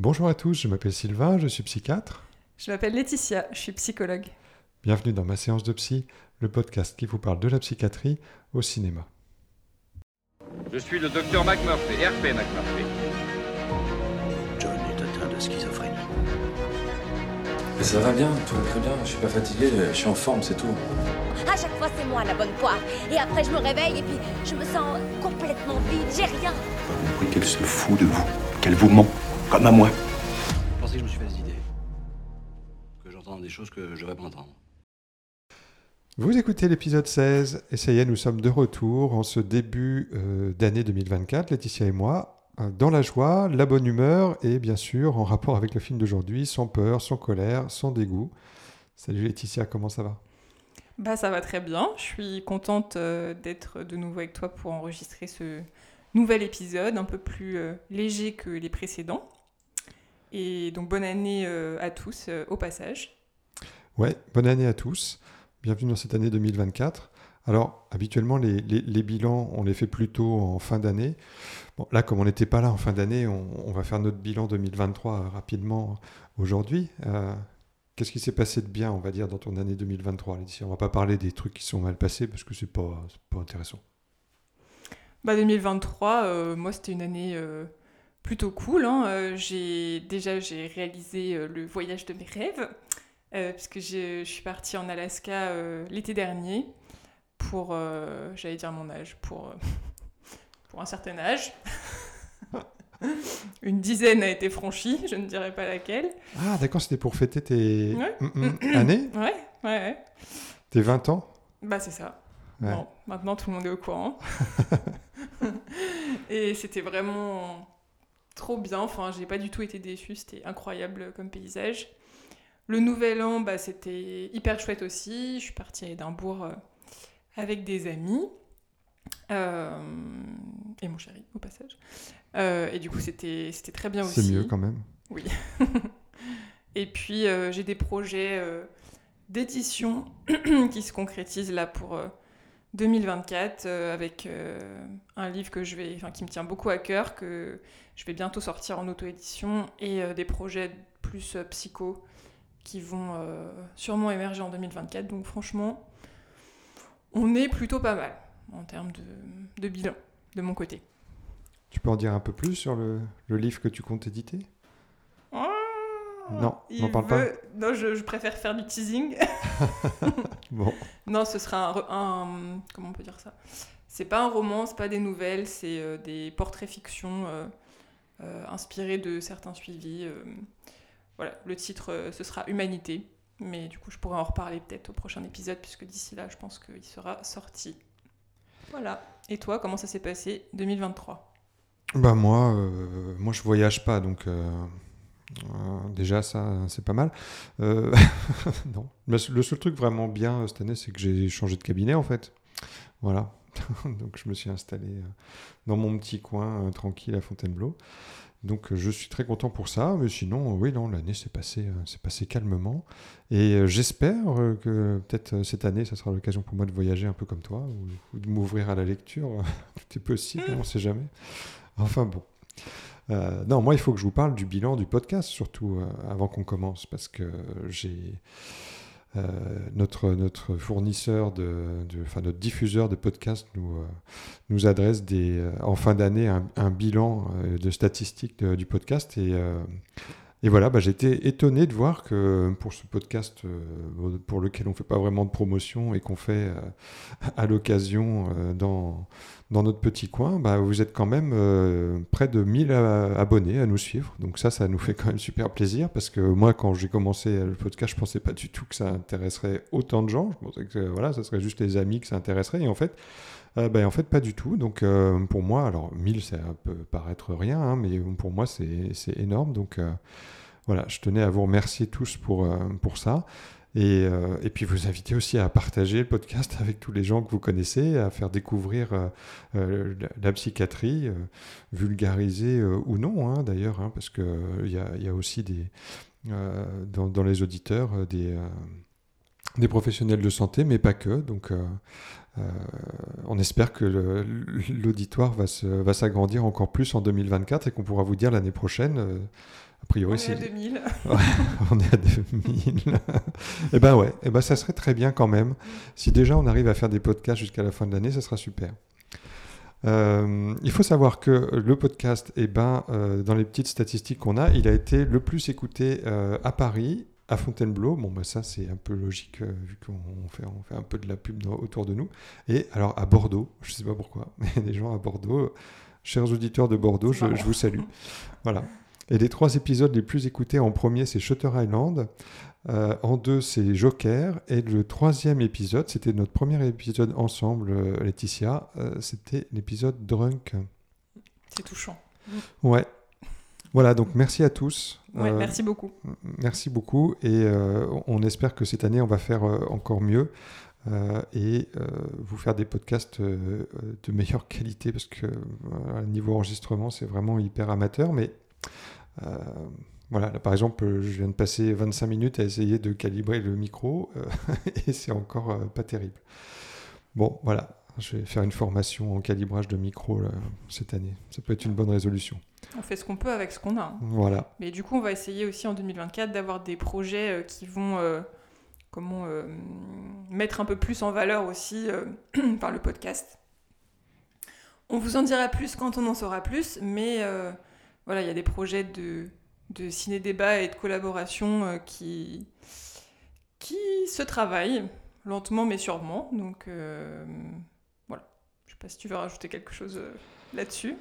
Bonjour à tous, je m'appelle Sylvain, je suis psychiatre. Je m'appelle Laetitia, je suis psychologue. Bienvenue dans ma séance de psy, le podcast qui vous parle de la psychiatrie au cinéma. Je suis le docteur McMurphy, RP McMurphy. John est atteint de schizophrénie. Mais ça va bien, tout va très bien. Je suis pas fatigué, je suis en forme, c'est tout. À chaque fois, c'est moi la bonne poire. Et après, je me réveille et puis je me sens complètement vide. J'ai rien. Oui, qu'elle se fout de vous, qu'elle vous ment, comme à moi. Je pensais que je me suis fait des idées? Que j'entends des choses que je devrais pas entendre. Vous écoutez l'épisode 16 et ça y est, nous sommes de retour en ce début euh, d'année 2024, Laetitia et moi, euh, dans la joie, la bonne humeur et bien sûr en rapport avec le film d'aujourd'hui, sans peur, sans colère, sans dégoût. Salut Laetitia, comment ça va? Bah ça va très bien, je suis contente euh, d'être de nouveau avec toi pour enregistrer ce nouvel épisode un peu plus euh, léger que les précédents. Et donc bonne année euh, à tous euh, au passage. Ouais, bonne année à tous. Bienvenue dans cette année 2024. Alors, habituellement, les, les- les bilans, on les fait plutôt en fin d'année. Bon, là, comme on n'était pas là en fin d'année, on, on va faire notre bilan 2023 euh, rapidement aujourd'hui. Euh, Qu'est-ce qui s'est passé de bien, on va dire, dans ton année 2023, Laetitia? On va pas parler des trucs qui sont mal passés parce que c'est pas, c'est pas intéressant. Bah 2023, euh, moi c'était une année euh, plutôt cool. hein. Euh, j'ai déjà j'ai réalisé euh, le voyage de mes rêves euh, puisque je, suis partie en Alaska euh, l'été dernier pour, euh, j'allais dire mon âge, pour, pour un certain âge. une dizaine a été franchie, je ne dirais pas laquelle. Ah, d'accord, c'était pour fêter tes Ouais. Mm, mm, années Ouais, ouais, ouais. Tes 20 ans Bah c'est ça. Ouais. Bon, maintenant tout le monde est au courant. et c'était vraiment trop bien. Enfin, j'ai pas du tout été déçue. C'était incroyable comme paysage. Le nouvel an, bah, c'était hyper chouette aussi. Je suis partie à Édimbourg euh, avec des amis. Euh, et mon chéri, au passage. Euh, et du coup, c'était très bien aussi. C'est mieux quand même. Oui. et puis euh, j'ai des projets d'édition qui se concrétisent là pour euh, 2024 euh, avec un livre que je vais, enfin, qui me tient beaucoup à cœur, que je vais bientôt sortir en auto-édition et euh, des projets plus euh, psycho qui vont euh, sûrement émerger en 2024. Donc franchement, on est plutôt pas mal en termes de, de bilan de mon côté. Tu peux en dire un peu plus sur le, le livre que tu comptes éditer? Non, Il n'en parle pas. veut- Non, je, je préfère faire du teasing. Bon, Non, ce sera un, un- Comment on peut dire ça? C'est pas un roman, c'est pas des nouvelles, c'est euh, des portraits fiction euh, euh, inspirés de certains suivis. euh. voilà, le titre, euh, ce sera Humanité. Mais du coup, je pourrais en reparler peut-être au prochain épisode, puisque d'ici là, je pense qu'il sera sorti. Voilà. Et toi, comment ça s'est passé 2023 Bah moi, euh, moi je voyage pas, donc déjà ça c'est pas mal. Non, Le seul- truc vraiment bien cette année, c'est que j'ai changé de cabinet en fait. Voilà, donc je me suis installé euh, dans mon petit coin euh, tranquille à Fontainebleau. Donc euh, je suis très content pour ça, mais sinon oui non l'année s'est passée s'est passée calmement et j'espère que peut-être cette année ça sera l'occasion pour moi de voyager un peu comme toi ou, de m'ouvrir à la lecture. Tout est possible, on ne sait jamais. Enfin bon. Non, moi, il faut que je vous parle du bilan du podcast, surtout avant qu'on commence, parce que j'ai euh, notre, notre fournisseur, de, de- enfin notre diffuseur de podcast nous, euh, nous adresse des, euh, en fin d'année un, un bilan euh, de statistiques de- du podcast. Et, et voilà, bah, été étonné de voir que pour ce podcast euh, pour lequel on ne fait pas vraiment de promotion et qu'on fait euh, à l'occasion euh, dans, dans notre petit coin, bah, vous êtes quand même près de 1000 a- abonnés à nous suivre. Donc ça, ça nous fait quand même super plaisir parce que moi, quand j'ai commencé le podcast, je pensais pas du tout que ça intéresserait autant de gens. Je pensais que voilà, ça serait juste les amis que ça intéresserait. Et en fait, bah, en fait, pas du tout. Donc pour moi, alors 1000, ça peut paraître rien, hein, mais pour moi, c'est énorme. Donc voilà, je tenais à vous remercier tous pour, euh, pour ça. Et, euh, et puis vous inviter aussi à partager le podcast avec tous les gens que vous connaissez, à faire découvrir euh, la, psychiatrie, vulgarisée euh, ou non hein, d'ailleurs, hein, parce qu'il il y y a aussi des, dans, les auditeurs des, des professionnels de santé, mais pas que. Donc on espère que l'auditoire va se- va s'agrandir encore plus en 2024 et qu'on pourra vous dire l'année prochaine, A priori, On est c'est à 2000. on est à 2000. Eh ben ouais, eh ben ça serait très bien quand même. Si déjà on arrive à faire des podcasts jusqu'à la fin de l'année, ça sera super. Euh, il faut savoir que le podcast, eh ben, euh, dans les petites statistiques qu'on a, il a été le plus écouté euh, à Paris, à Fontainebleau. Bon, ben ça c'est un peu logique vu qu'on on fait, on fait un peu de la pub dans- autour de nous. Et alors à Bordeaux, je sais pas pourquoi, mais des gens à Bordeaux, chers auditeurs de Bordeaux, je vous salue. Voilà. Et les trois épisodes les plus écoutés en premier, c'est Shutter Island. Euh, en deux, c'est Joker. Et le troisième épisode, c'était notre premier épisode ensemble, euh, Laetitia. euh, c'était l'épisode Drunk. C'est touchant. Ouais. Voilà, donc merci à tous. Ouais, Euh, merci beaucoup. Merci beaucoup. Et on espère que cette année, on va faire encore mieux. euh, et euh, vous faire des podcasts euh, de meilleure qualité parce que niveau enregistrement c'est vraiment hyper amateur mais voilà, là, par exemple, euh, je viens de passer 25 minutes à essayer de calibrer le micro euh, et c'est encore euh, pas terrible. Bon, voilà, je vais faire une formation en calibrage de micro là, cette année. Ça peut être une bonne résolution. On fait ce qu'on peut avec ce qu'on a. hein. Voilà. Mais du coup, on va essayer aussi en 2024 d'avoir des projets euh, qui vont euh, comment, euh, mettre un peu plus en valeur aussi euh, par le podcast. On vous en dira plus quand on en saura plus, mais euh, voilà, il y a des projets de, de ciné-débat et de collaboration euh, qui, qui se travaillent lentement mais sûrement. Donc euh, voilà, je sais pas si tu veux rajouter quelque chose euh, là-dessus.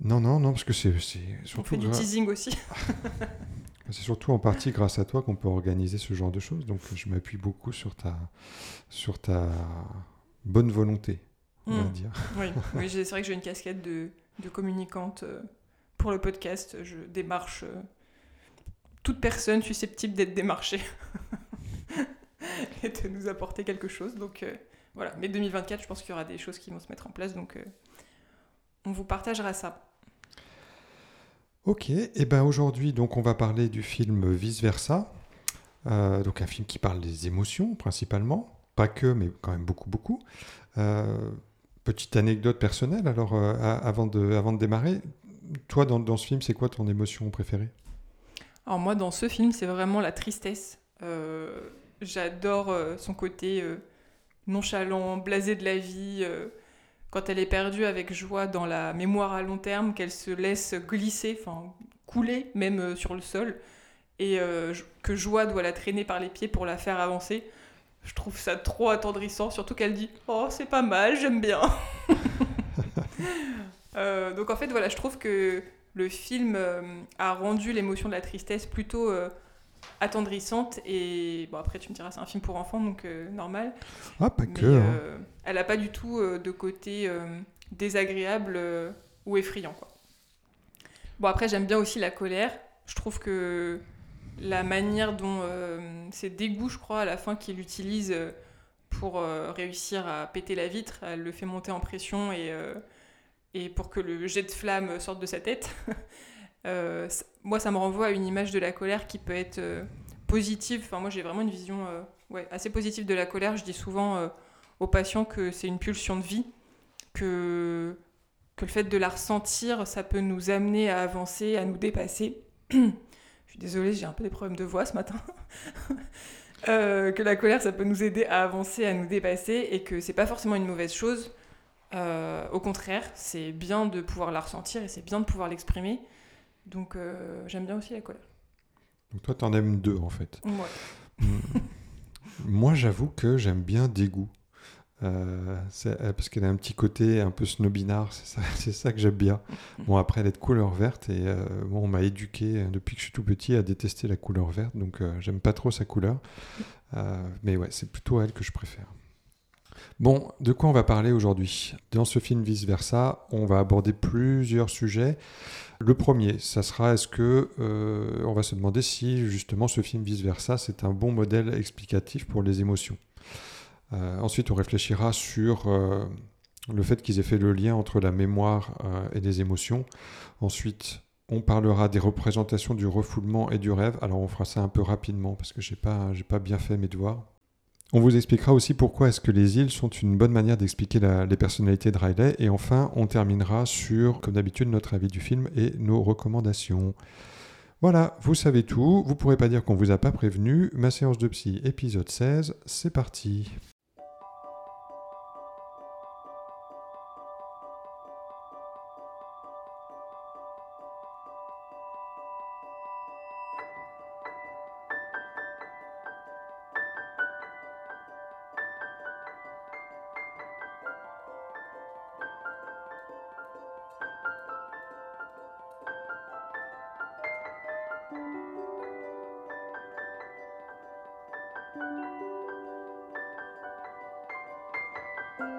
Non, non, non, parce que c'est c'est On surtout, fait du teasing aussi. c'est surtout en partie grâce à toi qu'on peut organiser ce genre de choses. Donc je m'appuie beaucoup sur ta, sur ta bonne volonté, on va Mm. dire. Oui, oui c'est vrai que j'ai une casquette de, de communicante euh, pour le podcast. Je démarche euh, toute personne susceptible d'être démarchée et de nous apporter quelque chose. Donc euh, voilà, mais 2024, je pense qu'il y aura des choses qui vont se mettre en place. Donc euh, on vous partagera ça. Ok, et ben aujourd'hui, donc on va parler du film Vice Versa, donc un film qui parle des émotions principalement, pas que, mais quand même beaucoup, beaucoup. Petite anecdote personnelle, alors avant de démarrer, toi dans, dans ce film, c'est quoi ton émotion préférée? Alors moi, dans ce film, c'est vraiment la tristesse. Euh, J'adore euh, son côté euh, nonchalant, blasé de la vie. quand elle est perdue avec joie dans la mémoire à long terme, qu'elle se laisse glisser, enfin couler même sur le sol, et que joie doit la traîner par les pieds pour la faire avancer. Je trouve ça trop attendrissant, surtout qu'elle dit Oh, c'est pas mal, j'aime bien. Euh, donc en fait, voilà, je trouve que le film euh, a rendu l'émotion de la tristesse plutôt euh, attendrissante. Et bon, après, tu me diras, c'est un film pour enfants, donc normal. Ah, pas Mais, que. hein. elle n'a pas du tout de côté désagréable ou effrayant. Quoi. Bon, après, j'aime bien aussi la colère. Je trouve que la manière dont c'est dégoût, je crois, à la fin qu'il utilise pour réussir à péter la vitre, elle le fait monter en pression et, et pour que le jet de flamme sorte de sa tête. Euh, moi, ça me renvoie à une image de la colère qui peut être euh, positive. Enfin, moi, j'ai vraiment une vision euh, ouais, assez positive de la colère. Je dis souvent aux patients que c'est une pulsion de vie, que, que le fait de la ressentir, ça peut nous amener à avancer, à nous dépasser. Je suis désolée, j'ai un peu des problèmes de voix ce matin. Que la colère, ça peut nous aider à avancer, à nous dépasser, et que c'est pas forcément une mauvaise chose. Euh, au contraire, c'est bien de pouvoir la ressentir et c'est bien de pouvoir l'exprimer. Donc euh, j'aime bien aussi la colère. Donc toi, t'en aimes deux en fait. Ouais. Mm. Moi, j'avoue que j'aime bien Dégoût. Euh, parce qu'elle a un petit côté un peu snobinard, c'est ça, c'est ça que j'aime bien. Bon, après, elle est de couleur verte et euh, bon, on m'a éduqué depuis que je suis tout petit à détester la couleur verte, donc euh, j'aime pas trop sa couleur. Mais ouais, c'est plutôt elle que je préfère. Bon, de quoi on va parler aujourd'hui? Dans ce film Vice Versa, on va aborder plusieurs sujets. Le premier, ça sera est-ce que euh, on va se demander si justement ce film Vice Versa c'est un bon modèle explicatif pour les émotions. Euh, ensuite, on réfléchira sur euh, le fait qu'ils aient fait le lien entre la mémoire et les émotions. Ensuite, on parlera des représentations du refoulement et du rêve. Alors, on fera ça un peu rapidement parce que j'ai pas pas bien fait mes devoirs. On vous expliquera aussi pourquoi est-ce que les îles sont une bonne manière d'expliquer les personnalités de Riley. Et enfin, on terminera sur, comme d'habitude, notre avis du film et nos recommandations. Voilà, vous savez tout, vous pourrez pas dire qu'on vous a pas prévenu. Ma séance de psy, épisode 16, c'est parti. Vice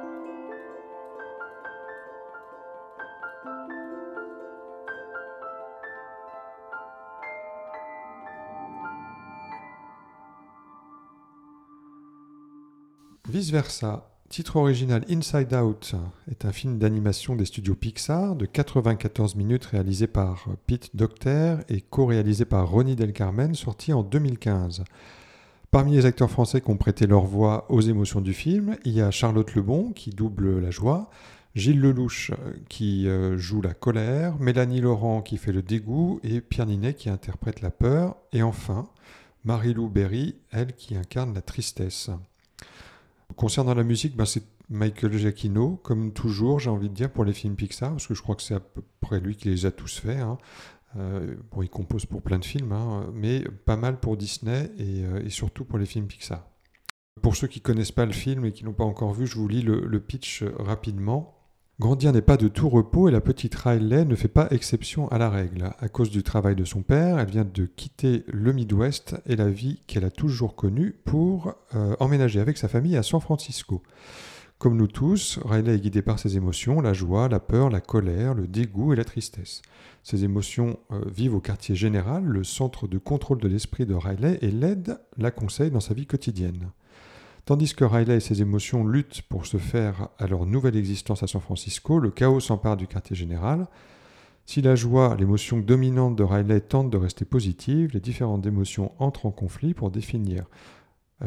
versa, titre original Inside Out est un film d'animation des studios Pixar de 94 minutes réalisé par Pete Docter et co-réalisé par Ronnie Del Carmen, sorti en 2015. Parmi les acteurs français qui ont prêté leur voix aux émotions du film, il y a Charlotte Lebon qui double la joie, Gilles Lelouch qui euh, joue la colère, Mélanie Laurent qui fait le dégoût et Pierre Ninet qui interprète la peur, et enfin Marie-Lou Berry, elle qui incarne la tristesse. Concernant la musique, ben, c'est Michael Giacchino, comme toujours, j'ai envie de dire, pour les films Pixar, parce que je crois que c'est à peu près lui qui les a tous faits. hein. Euh, bon, il compose pour plein de films, hein, mais pas mal pour Disney et, euh, et surtout pour les films Pixar. Pour ceux qui connaissent pas le film et qui n'ont pas encore vu, je vous lis le, pitch euh, rapidement. Grandir n'est pas de tout repos et la petite Riley ne fait pas exception à la règle. À cause du travail de son père, elle vient de quitter le Midwest et la vie qu'elle a toujours connue pour emménager avec sa famille à San Francisco. Comme nous tous, Riley est guidée par ses émotions, la joie, la peur, la colère, le dégoût et la tristesse. Ces émotions euh, vivent au quartier général, le centre de contrôle de l'esprit de Riley, et l'aide, la conseille dans sa vie quotidienne. Tandis que Riley et ses émotions luttent pour se faire à leur nouvelle existence à San Francisco, le chaos s'empare du quartier général. Si la joie, l'émotion dominante de Riley, tente de rester positive, les différentes émotions entrent en conflit pour définir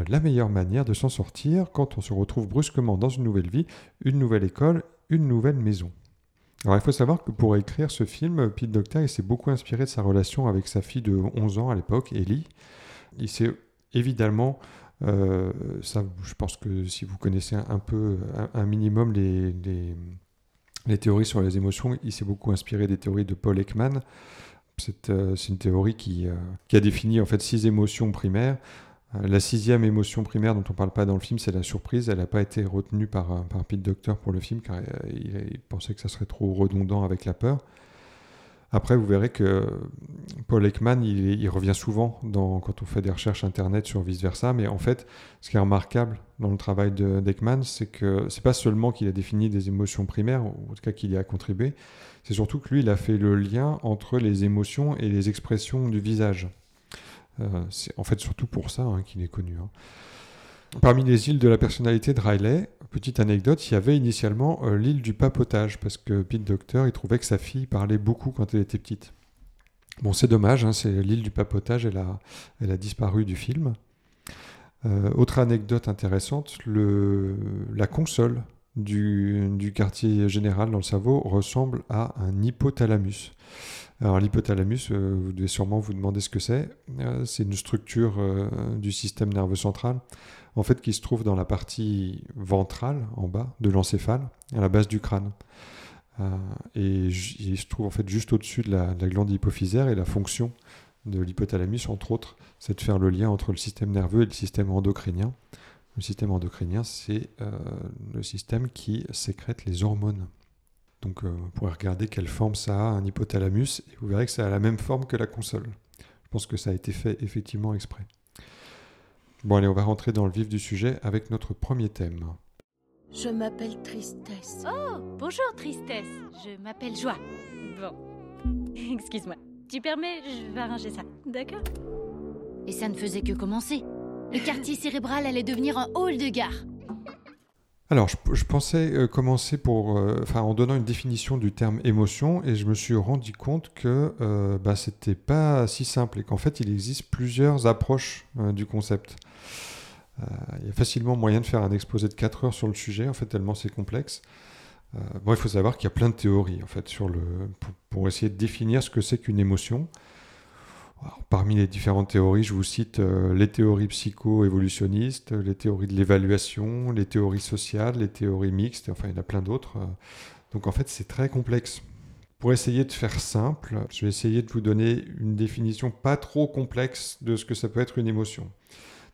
la meilleure manière de s'en sortir quand on se retrouve brusquement dans une nouvelle vie, une nouvelle école, une nouvelle maison. Alors il faut savoir que pour écrire ce film, Pete Docter s'est beaucoup inspiré de sa relation avec sa fille de 11 ans à l'époque, Ellie. Il s'est évidemment euh, ça, je pense que si vous connaissez un, peu, un, minimum les, les, les, théories sur les émotions, il s'est beaucoup inspiré des théories de Paul Ekman. C'est euh, une théorie qui, euh, qui, a défini en fait six émotions primaires. Euh, la sixième émotion primaire dont on ne parle pas dans le film, c'est la surprise. Elle n'a pas été retenue par, par Pete Docter pour le film car il, il, pensait que ça serait trop redondant avec la peur. Après, vous verrez que Paul Ekman, il, revient souvent quand on fait des recherches internet sur vice-versa, mais en fait, ce qui est remarquable dans le travail d'Ekman, c'est que c'est pas seulement qu'il a défini des émotions primaires, ou en tout cas qu'il y a contribué, c'est surtout que lui, il a fait le lien entre les émotions et les expressions du visage. Euh, c'est en fait surtout pour ça hein, qu'il est connu. Hein. Parmi les îles de la personnalité de Riley, petite anecdote, il y avait initialement euh, l'île du papotage, parce que Pete Docter, il trouvait que sa fille parlait beaucoup quand elle était petite. Bon, c'est dommage, hein, c'est l'île du papotage, elle a, elle a disparu du film. Euh, autre anecdote intéressante, la console du, quartier général dans le cerveau ressemble à un hypothalamus. Alors l'hypothalamus, euh, vous devez sûrement vous demander ce que c'est. Euh, c'est une structure euh, du système nerveux central, en fait, qui se trouve dans la partie ventrale, en bas, de l'encéphale, à la base du crâne. Et il se trouve en fait juste au-dessus de la, de la glande hypophysaire et la fonction de l'hypothalamus, entre autres, c'est de faire le lien entre le système nerveux et le système endocrinien. Le système endocrinien, c'est le système qui sécrète les hormones. Donc, euh, vous pourrez regarder quelle forme ça a, un hypothalamus, et vous verrez que ça a la même forme que la console. Je pense que ça a été fait effectivement exprès. Bon, allez, on va rentrer dans le vif du sujet avec notre premier thème. Je m'appelle Tristesse. Oh, bonjour Tristesse. Je m'appelle Joie. Bon. Excuse-moi. Tu permets, je vais arranger ça. D'accord Et ça ne faisait que commencer. Le quartier cérébral allait devenir un hall de gare. Alors, je, pensais euh, commencer pour, euh, en donnant une définition du terme émotion, et je me suis rendu compte que euh, bah, c'était pas si simple et qu'en fait, il existe plusieurs approches euh, du concept. Il y a facilement moyen de faire un exposé de 4 heures sur le sujet, en fait, tellement c'est complexe. Bon, il faut savoir qu'il y a plein de théories en fait sur le pour, pour essayer de définir ce que c'est qu'une émotion. Parmi les différentes théories, je vous cite euh, les théories psycho-évolutionnistes, les théories de l'évaluation, les théories sociales, les théories mixtes, enfin il y en a plein d'autres. Donc en fait c'est très complexe. Pour essayer de faire simple, je vais essayer de vous donner une définition pas trop complexe de ce que ça peut être une émotion.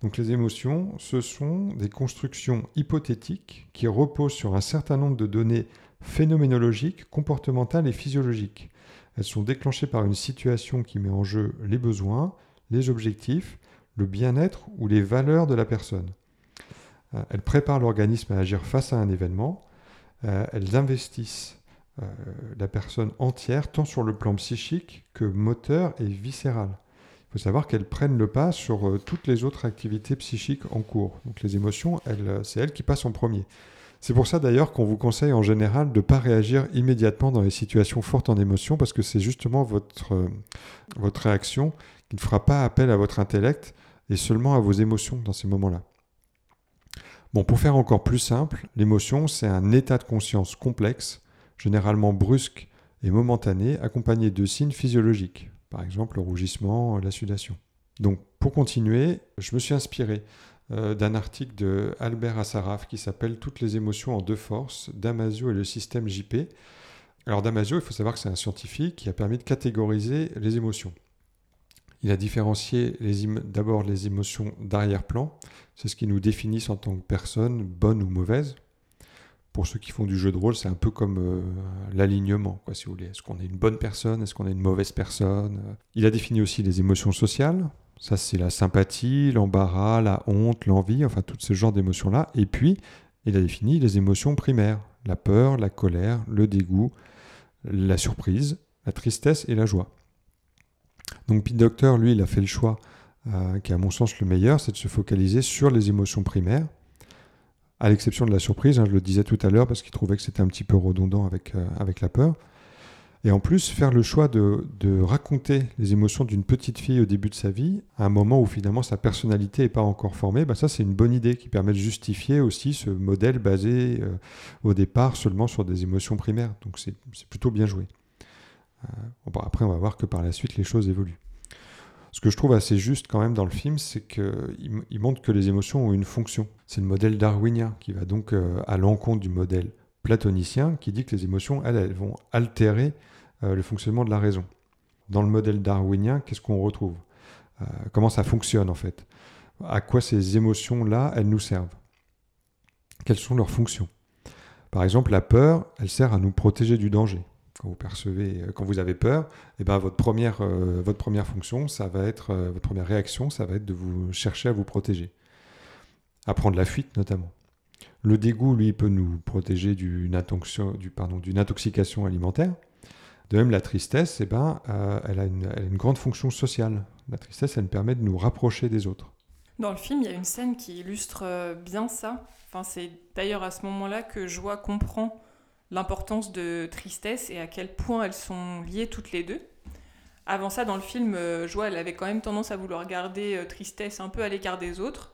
Donc les émotions, ce sont des constructions hypothétiques qui reposent sur un certain nombre de données phénoménologiques, comportementales et physiologiques. Elles sont déclenchées par une situation qui met en jeu les besoins, les objectifs, le bien-être ou les valeurs de la personne. Euh, elles préparent l'organisme à agir face à un événement. Euh, elles investissent euh, la personne entière, tant sur le plan psychique que moteur et viscéral. Il faut savoir qu'elles prennent le pas sur toutes les autres activités psychiques en cours. Donc les émotions, c'est elles qui passent en premier. C'est pour ça d'ailleurs qu'on vous conseille en général de ne pas réagir immédiatement dans les situations fortes en émotion, parce que c'est justement votre, euh, votre réaction qui ne fera pas appel à votre intellect et seulement à vos émotions dans ces moments-là. Bon, pour faire encore plus simple, l'émotion, c'est un état de conscience complexe, généralement brusque et momentané, accompagné de signes physiologiques, par exemple le rougissement, la sudation. Donc, pour continuer, je me suis inspiré euh, d'un article de Albert Assaraf qui s'appelle Toutes les émotions en deux forces, Damasio et le système JP. Alors Damasio, il faut savoir que c'est un scientifique qui a permis de catégoriser les émotions. Il a différencié d'abord les émotions d'arrière-plan, c'est ce qui nous définit en tant que personne, bonne ou mauvaise. Pour ceux qui font du jeu de rôle, c'est un peu comme euh, l'alignement, si vous voulez. Est-ce qu'on est une bonne personne? Est-ce qu'on est une mauvaise personne? Il a défini aussi les émotions sociales, ça, c'est la sympathie, l'embarras, la honte, l'envie, enfin tout ce genre d'émotions-là. Et puis, il a défini les émotions primaires, la peur, la colère, le dégoût, la surprise, la tristesse et la joie. Donc Pete Docter, lui, il a fait le choix, euh, qui est à mon sens le meilleur, c'est de se focaliser sur les émotions primaires, à l'exception de la surprise, hein, je le disais tout à l'heure, parce qu'il trouvait que c'était un petit peu redondant avec, euh, avec la peur. Et en plus, faire le choix de, raconter les émotions d'une petite fille au début de sa vie, à un moment où finalement sa personnalité n'est pas encore formée, bah ça c'est une bonne idée qui permet de justifier aussi ce modèle basé euh, au départ seulement sur des émotions primaires. Donc c'est plutôt bien joué. Euh, après, on va voir que par la suite les choses évoluent. Ce que je trouve assez juste quand même dans le film, c'est qu'il montre que les émotions ont une fonction. C'est le modèle darwinien qui va donc euh, à l'encontre du modèle platonicien qui dit que les émotions, elles, elles vont altérer euh, le fonctionnement de la raison. Dans le modèle darwinien, qu'est-ce qu'on retrouve? Euh, Comment ça fonctionne en fait? À quoi ces émotions-là, elles nous servent? Quelles sont leurs fonctions? Par exemple, la peur, elle sert à nous protéger du danger. Quand vous percevez, euh, quand vous avez peur, eh ben votre première, votre première fonction, ça va être, votre première réaction, ça va être de vous chercher à vous protéger, à prendre la fuite notamment. Le dégoût, lui, peut nous protéger d'une intoxication alimentaire. De même, la tristesse, eh ben, euh, elle, a une, grande fonction sociale. La tristesse, elle permet de nous rapprocher des autres. Dans le film, il y a une scène qui illustre euh, bien ça. Enfin, c'est d'ailleurs à ce moment-là que Joie comprend l'importance de tristesse et à quel point elles sont liées toutes les deux. Avant ça, dans le film, euh, Joie, elle avait quand même tendance à vouloir garder tristesse un peu à l'écart des autres.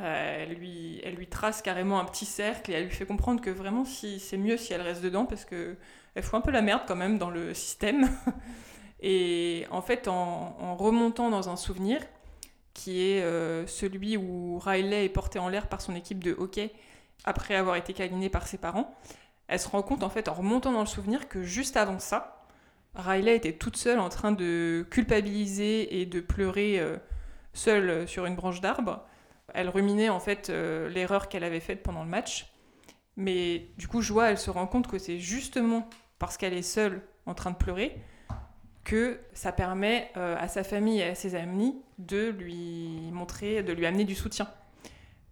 Euh, elle, lui, elle lui trace carrément un petit cercle et elle lui fait comprendre que vraiment si, c'est mieux si elle reste dedans parce que elle fout un peu la merde quand même dans le système. et en fait, en, remontant dans un souvenir qui est euh, celui où Riley est porté en l'air par son équipe de hockey après avoir été câliné par ses parents, elle se rend compte en fait en remontant dans le souvenir que juste avant ça, Riley était toute seule en train de culpabiliser et de pleurer euh, seule sur une branche d'arbre elle ruminait en fait euh, l'erreur qu'elle avait faite pendant le match. Mais du coup, Joie, elle se rend compte que c'est justement parce qu'elle est seule en train de pleurer que ça permet euh, à sa famille et à ses amis de lui montrer, de lui amener du soutien.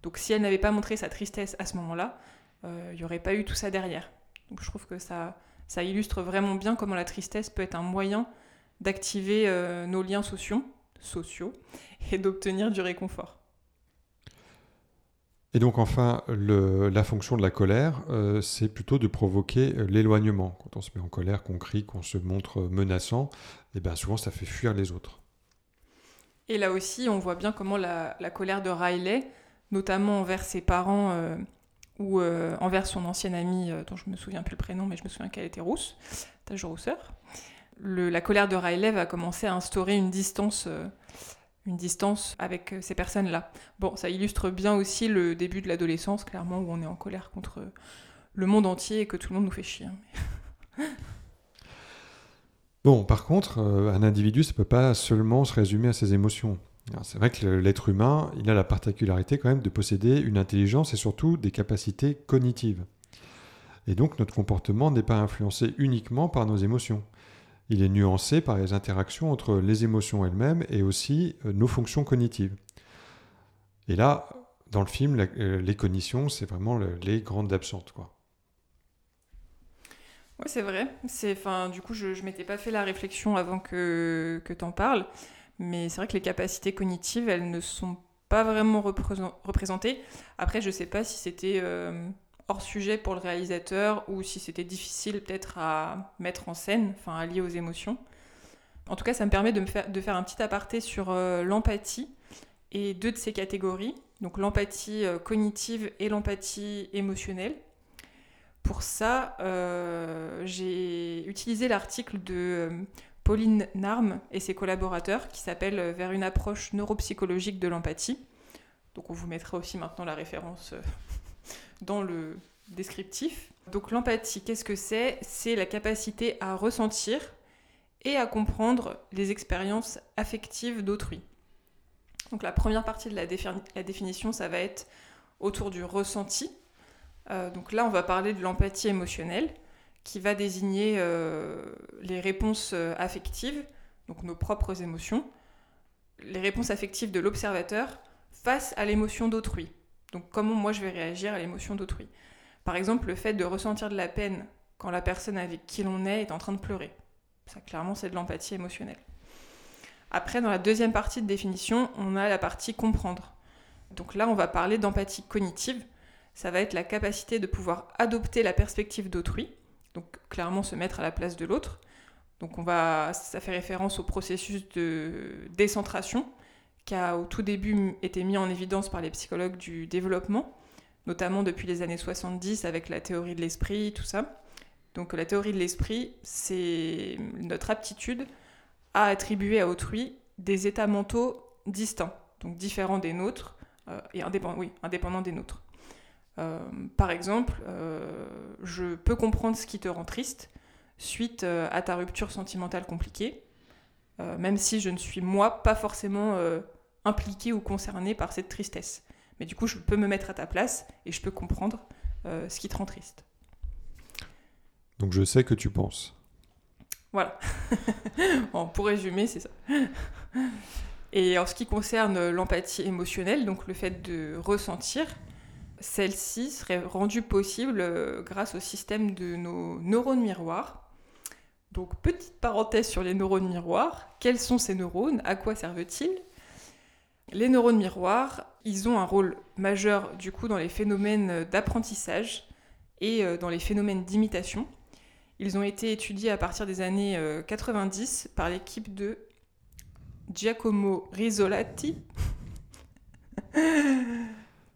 Donc si elle n'avait pas montré sa tristesse à ce moment-là, euh, il n'y aurait pas eu tout ça derrière. Donc je trouve que ça, illustre vraiment bien comment la tristesse peut être un moyen d'activer nos liens sociaux et d'obtenir du réconfort. Et donc enfin, la fonction de la colère, euh, c'est plutôt de provoquer euh, l'éloignement. Quand on se met en colère, qu'on crie, qu'on se montre menaçant, et eh bien souvent ça fait fuir les autres. Et là aussi, on voit bien comment la, colère de Riley, notamment envers ses parents euh, ou envers son ancienne amie, dont je me souviens plus le prénom, mais je me souviens qu'elle était rousse, Tage Rousseur. la colère de Riley va commencer à instaurer une distance une distance avec ces personnes-là. Bon, ça illustre bien aussi le début de l'adolescence, clairement, où on est en colère contre le monde entier et que tout le monde nous fait chier. Bon, par contre, euh, un individu, ça peut pas seulement se résumer à ses émotions. C'est vrai que l'être humain, il a la particularité quand même de posséder une intelligence et surtout des capacités cognitives. Et donc notre comportement n'est pas influencé uniquement par nos émotions. Il est nuancé par les interactions entre les émotions elles-mêmes et aussi euh, nos fonctions cognitives. Et là, dans le film, euh, les cognitions, c'est vraiment le- les grandes absentes. Quoi. Ouais, c'est vrai. Enfin, du coup, je ne m'étais pas fait la réflexion avant que, que tu en parles. Mais c'est vrai que les capacités cognitives, elles ne sont pas vraiment représent- représentées. Après, je ne sais pas si c'était euh, hors sujet pour le réalisateur ou si c'était difficile peut-être à mettre en scène, enfin à lier aux émotions. En tout cas, ça me permet de, faire, un petit aparté sur euh, l'empathie et deux de ces catégories. Donc l'empathie euh, cognitive et l'empathie émotionnelle. Pour ça, euh, j'ai utilisé l'article de Pauline Narm et ses collaborateurs qui s'appelle Vers une approche neuropsychologique de l'empathie. Donc on vous mettra aussi maintenant la référence dans le descriptif. Donc l'empathie, qu'est-ce que c'est? C'est la capacité à ressentir et à comprendre les expériences affectives d'autrui. Donc la première partie de la, défini- la définition, ça va être autour du ressenti. Euh, donc là, on va parler de l'empathie émotionnelle, qui va désigner euh, les réponses euh, affectives, donc nos propres émotions, les réponses affectives de l'observateur face à l'émotion d'autrui. Donc comment moi je vais réagir à l'émotion d'autrui? Par exemple, le fait de ressentir de la peine quand la personne avec qui l'on est est en train de pleurer. Ça, clairement, c'est de l'empathie émotionnelle. Après, dans la deuxième partie de définition, on a la partie comprendre. Donc là, on va parler d'empathie cognitive. Ça va être la capacité de pouvoir adopter la perspective d'autrui, donc clairement se mettre à la place de l'autre. Donc on va, ça fait référence au processus de décentration qui a au tout début été mis en évidence par les psychologues du développement, notamment depuis les années 70 avec la théorie de l'esprit, tout ça. Donc la théorie de l'esprit, c'est notre aptitude à attribuer à autrui des états mentaux distincts, donc différents des nôtres euh, et indépendants, oui, indépendants des nôtres. Euh, par exemple, euh, je peux comprendre ce qui te rend triste suite à ta rupture sentimentale compliquée, même si je ne suis moi pas forcément impliquée ou concernée par cette tristesse. Mais du coup, je peux me mettre à ta place et je peux comprendre euh, ce qui te rend triste. Donc je sais que tu penses. Voilà. bon, pour résumer, c'est ça. Et en ce qui concerne l'empathie émotionnelle, donc le fait de ressentir, celle-ci serait rendue possible euh, grâce au système de nos neurones miroirs. Donc petite parenthèse sur les neurones miroirs. Quels sont ces neurones? À quoi servent-ils? Les neurones miroirs, ils ont un rôle majeur du coup dans les phénomènes d'apprentissage et euh, dans les phénomènes d'imitation. Ils ont été étudiés à partir des années euh, 90 par l'équipe de Giacomo Rizzolatti.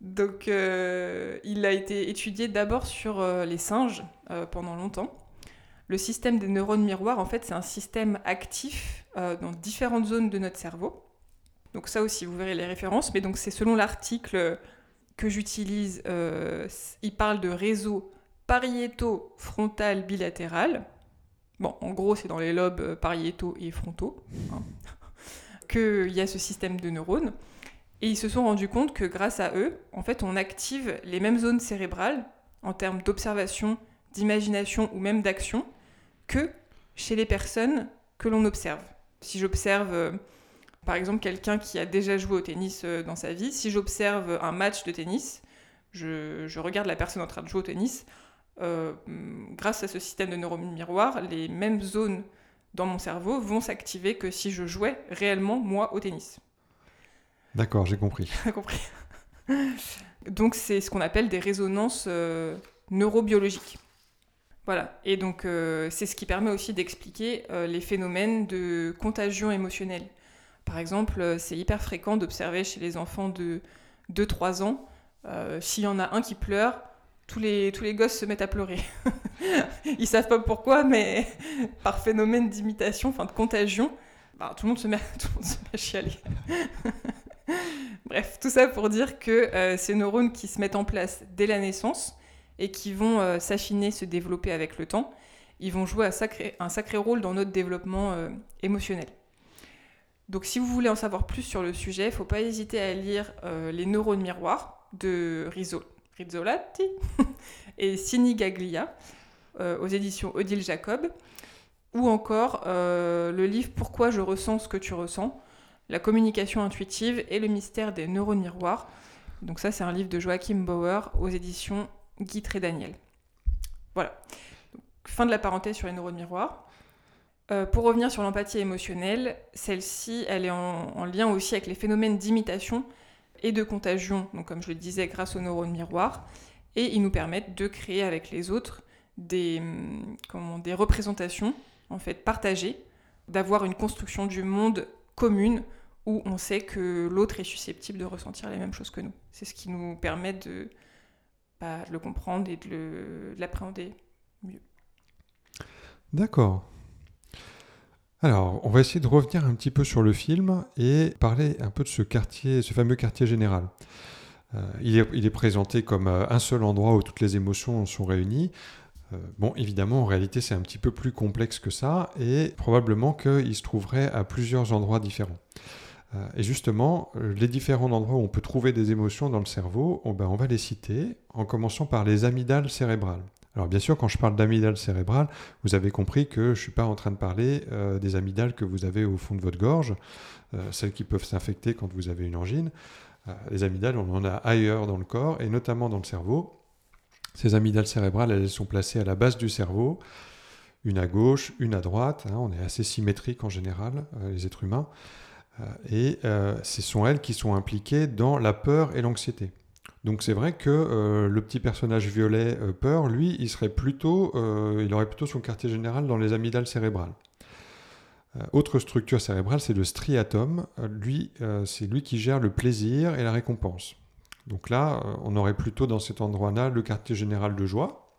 Donc, euh, il a été étudié d'abord sur euh, les singes euh, pendant longtemps. Le système des neurones miroirs, en fait, c'est un système actif euh, dans différentes zones de notre cerveau. Donc ça aussi, vous verrez les références. Mais donc c'est selon l'article que j'utilise, euh, il parle de réseau pariéto-frontal bilatéral. Bon, en gros, c'est dans les lobes euh, pariétaux et frontaux hein, qu'il y a ce système de neurones. Et ils se sont rendus compte que grâce à eux, en fait, on active les mêmes zones cérébrales en termes d'observation, d'imagination ou même d'action que chez les personnes que l'on observe. Si j'observe, euh, par exemple, quelqu'un qui a déjà joué au tennis euh, dans sa vie, si j'observe un match de tennis, je, je regarde la personne en train de jouer au tennis, euh, grâce à ce système de neurones miroirs, les mêmes zones dans mon cerveau vont s'activer que si je jouais réellement, moi, au tennis. D'accord, j'ai compris. compris. donc c'est ce qu'on appelle des résonances euh, neurobiologiques. Voilà, et donc euh, c'est ce qui permet aussi d'expliquer les phénomènes de contagion émotionnelle. Par exemple, euh, c'est hyper fréquent d'observer chez les enfants de 2-3 ans, euh, s'il y en a un qui pleure, tous les, tous les gosses se mettent à pleurer. Ils savent pas pourquoi, mais par phénomène d'imitation, enfin de contagion, bah, tout, le monde se met, tout le monde se met à chialer. Bref, tout ça pour dire que euh, ces neurones qui se mettent en place dès la naissance et qui vont s'affiner, se développer avec le temps, ils vont jouer un sacré, rôle dans notre développement émotionnel. Donc si vous voulez en savoir plus sur le sujet, il ne faut pas hésiter à lire Les neurones miroirs de Rizzo, Rizzolatti et Sini Gaglia aux éditions Odile Jacob, ou encore le livre Pourquoi je ressens ce que tu ressens la communication intuitive et le mystère des neurones miroirs. Donc ça, c'est un livre de Joachim Bauer aux éditions Guy et Daniel. Voilà. fin de la parenthèse sur les neurones miroirs. Euh, pour revenir sur l'empathie émotionnelle, celle-ci, elle est en, lien aussi avec les phénomènes d'imitation et de contagion, donc comme je le disais, grâce aux neurones miroirs, et ils nous permettent de créer avec les autres des, hum, comment, des représentations en fait partagées, d'avoir une construction du monde commune où on sait que l'autre est susceptible de ressentir les mêmes choses que nous. C'est ce qui nous permet de, bah, le comprendre et de l'appréhender mieux. D'accord. Alors, on va essayer de revenir un petit peu sur le film et parler un peu de ce quartier, ce fameux quartier général. Euh, il, est, présenté comme euh, un seul endroit où toutes les émotions sont réunies. Euh, bon, évidemment, en réalité, c'est un petit peu plus complexe que ça, et probablement qu'il se trouverait à plusieurs endroits différents. Et justement, les différents endroits où on peut trouver des émotions dans le cerveau, oh ben, on va les citer, en commençant par les amygdales cérébrales. Alors bien sûr, quand je parle d'amygdales cérébrales, vous avez compris que je ne suis pas en train de parler des amygdales que vous avez au fond de votre gorge, celles qui peuvent s'infecter quand vous avez une angine. les amygdales, on en a ailleurs dans le corps, et notamment dans le cerveau. Ces amygdales cérébrales, elles sont placées à la base du cerveau, une à gauche, une à droite. Hein, on est assez symétrique en général, euh, les êtres humains. Euh, et euh, ce sont elles qui sont impliquées dans la peur et l'anxiété. Donc c'est vrai que le petit personnage violet peur, lui, il serait plutôt, il aurait plutôt son quartier général dans les amygdales cérébrales. autre structure cérébrale, c'est le striatum. lui, c'est lui qui gère le plaisir et la récompense. Donc là, euh, on aurait plutôt dans cet endroit-là le quartier général de joie.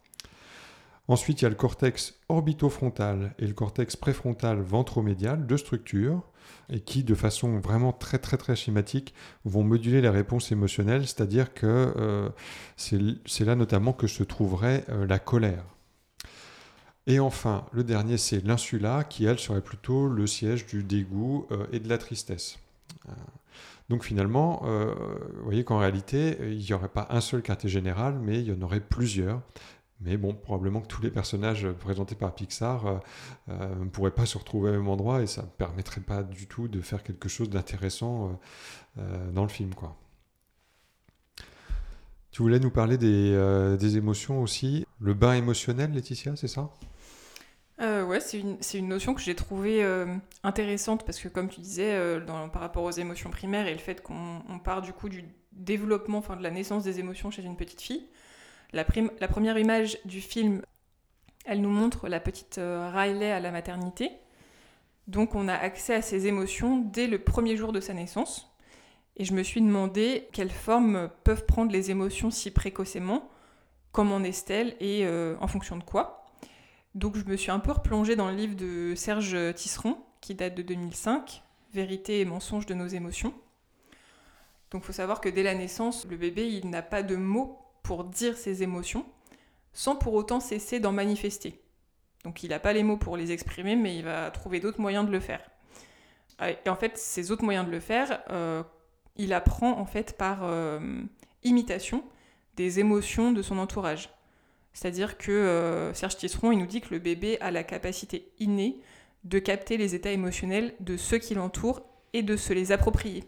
Ensuite, il y a le cortex orbitofrontal et le cortex préfrontal ventromédial, deux structures, et qui, de façon vraiment très très schématique, vont moduler les réponses émotionnelles, c'est-à-dire que euh, c'est là notamment que se trouverait euh, la colère. Et enfin, le dernier, c'est l'insula, qui, elle, serait plutôt le siège du dégoût et de la tristesse. Donc finalement, euh, vous voyez qu'en réalité, il n'y aurait pas un seul quartier général, mais il y en aurait plusieurs. Mais bon, probablement que tous les personnages présentés par Pixar euh, euh, ne pourraient pas se retrouver au même endroit et ça ne permettrait pas du tout de faire quelque chose d'intéressant dans le film. Quoi. Tu voulais nous parler des, des émotions aussi? Le bain émotionnel, Laetitia, c'est ça? Euh, ouais, c'est une, une, notion que j'ai trouvée euh, intéressante parce que, comme tu disais, euh, par rapport aux émotions primaires et le fait qu'on part du coup du développement, enfin de la naissance des émotions chez une petite fille, la, première image du film, elle nous montre la petite euh, Riley à la maternité. Donc, on a accès à ses émotions dès le premier jour de sa naissance. Et je me suis demandé quelle forme peuvent prendre les émotions si précocement, comment est-elle et en fonction de quoi. Donc je me suis un peu replongée dans le livre de Serge Tisseron, qui date de 2005, Vérité et mensonge de nos émotions. Donc il faut savoir que dès la naissance, le bébé, il n'a pas de mots pour dire ses émotions, sans pour autant cesser d'en manifester. Donc il n'a pas les mots pour les exprimer, mais il va trouver d'autres moyens de le faire. Et en fait, ces autres moyens de le faire, euh, il apprend en fait par euh, imitation des émotions de son entourage. C'est-à-dire que euh, Serge Tisseron, il nous dit que le bébé a la capacité innée de capter les états émotionnels de ceux qui l'entourent et de se les approprier.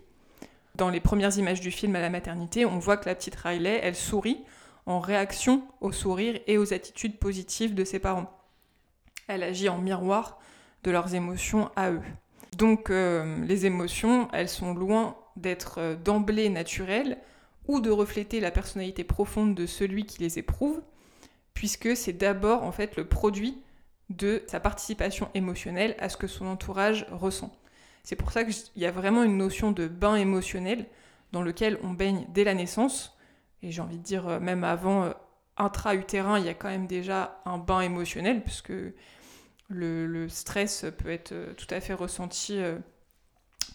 Dans les premières images du film à la maternité, on voit que la petite Riley, elle sourit en réaction au sourire et aux attitudes positives de ses parents. Elle agit en miroir de leurs émotions à eux. Donc euh, les émotions, elles sont loin d'être euh, d'emblée naturelles ou de refléter la personnalité profonde de celui qui les éprouve, puisque c'est d'abord en fait le produit de sa participation émotionnelle à ce que son entourage ressent. C'est pour ça qu'il y a vraiment une notion de bain émotionnel dans lequel on baigne dès la naissance, et j'ai envie de dire euh, même avant euh, intra-utérin, il y a quand même déjà un bain émotionnel, puisque le, stress peut être euh, tout à fait ressenti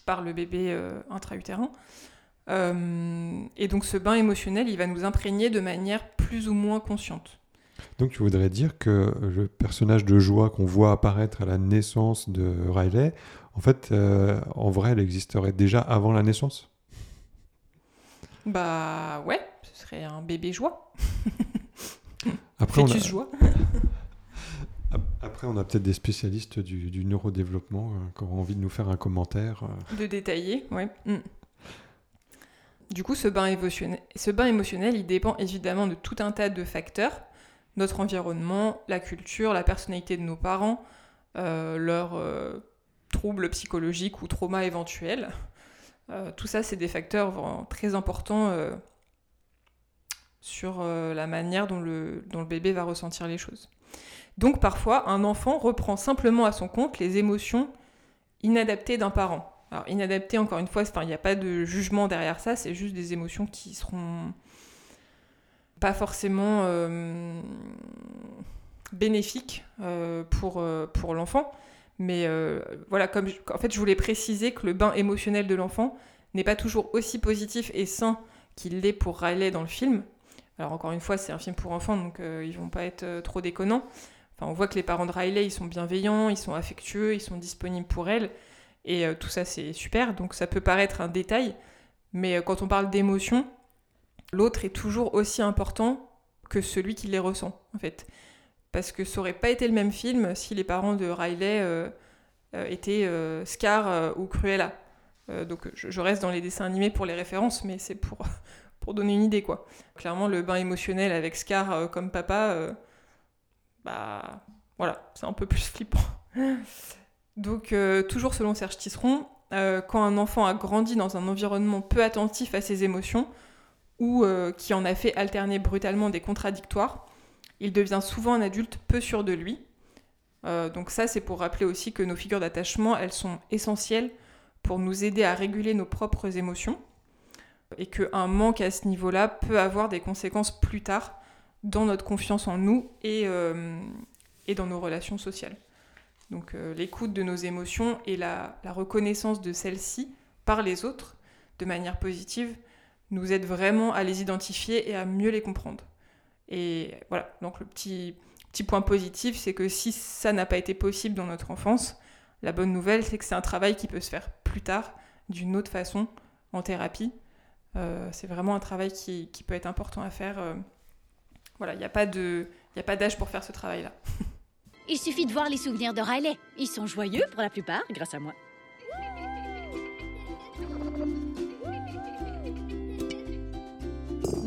par le bébé intra-utérin. Et donc ce bain émotionnel, il va nous imprégner de manière plus ou moins consciente. Donc tu voudrais dire que le personnage de joie qu'on voit apparaître à la naissance de Riley, en fait, euh, en vrai, elle existerait déjà avant la naissance Bah ouais, ce serait un bébé joie. Après, on a, joie. après, on a peut-être des spécialistes du, du neurodéveloppement euh, qui auront envie de nous faire un commentaire. euh. De détailler, ouais. Mm. Du coup, ce bain, émotionnel, ce bain émotionnel, il dépend évidemment de tout un tas de facteurs. Notre environnement, la culture, la personnalité de nos parents, euh, euh, troubles psychologiques ou traumas éventuels. Euh, tout ça, c'est des facteurs très importants euh, sur euh, la manière dont le, bébé va ressentir les choses. Donc parfois, un enfant reprend simplement à son compte les émotions inadaptées d'un parent. Alors inadapté, encore une fois, il n'y a pas de jugement derrière ça, c'est juste des émotions qui seront pas forcément bénéfiques pour l'enfant. Mais euh, voilà, comme je- en fait, je voulais préciser que le bain émotionnel de l'enfant n'est pas toujours aussi positif et sain qu'il l'est pour Riley dans le film. Alors encore une fois, c'est un film pour enfants, donc euh, ils vont pas être euh, trop déconnants. Enfin, on voit que les parents de Riley, ils sont bienveillants, ils sont affectueux, ils sont disponibles pour elle. Et euh, tout ça, c'est super. Donc ça peut paraître un détail, mais quand on parle d'émotion, l'autre est toujours aussi important que celui qui les ressent, en fait. Parce que ça aurait pas été le même film si les parents de Riley euh, euh, étaient euh, Scar ou Cruella. Donc je, reste dans les dessins animés pour les références, mais c'est pour, pour donner une idée, quoi. Clairement, le bain émotionnel avec Scar comme papa, bah voilà, c'est un peu plus flippant. Donc, toujours selon Serge Tisseron, quand un enfant a grandi dans un environnement peu attentif à ses émotions ou qui en a fait alterner brutalement des contradictoires, il devient souvent un adulte peu sûr de lui. Euh, donc ça, c'est pour rappeler aussi que nos figures d'attachement, elles sont essentielles pour nous aider à réguler nos propres émotions et qu'un manque à ce niveau-là peut avoir des conséquences plus tard dans notre confiance en nous et, euh, dans nos relations sociales. Donc euh, l'écoute de nos émotions et la, la reconnaissance de celles-ci par les autres de manière positive nous aide vraiment à les identifier et à mieux les comprendre. Et voilà, donc le petit, petit point positif, c'est que si ça n'a pas été possible dans notre enfance, la bonne nouvelle, c'est que c'est un travail qui peut se faire plus tard, d'une autre façon, en thérapie. Euh, c'est vraiment un travail qui, qui peut être important à faire. euh. voilà, il n'y a pas de- il n'y a pas d'âge pour faire ce travail-là. Il suffit de voir les souvenirs de Riley. Ils sont joyeux pour la plupart, grâce à moi.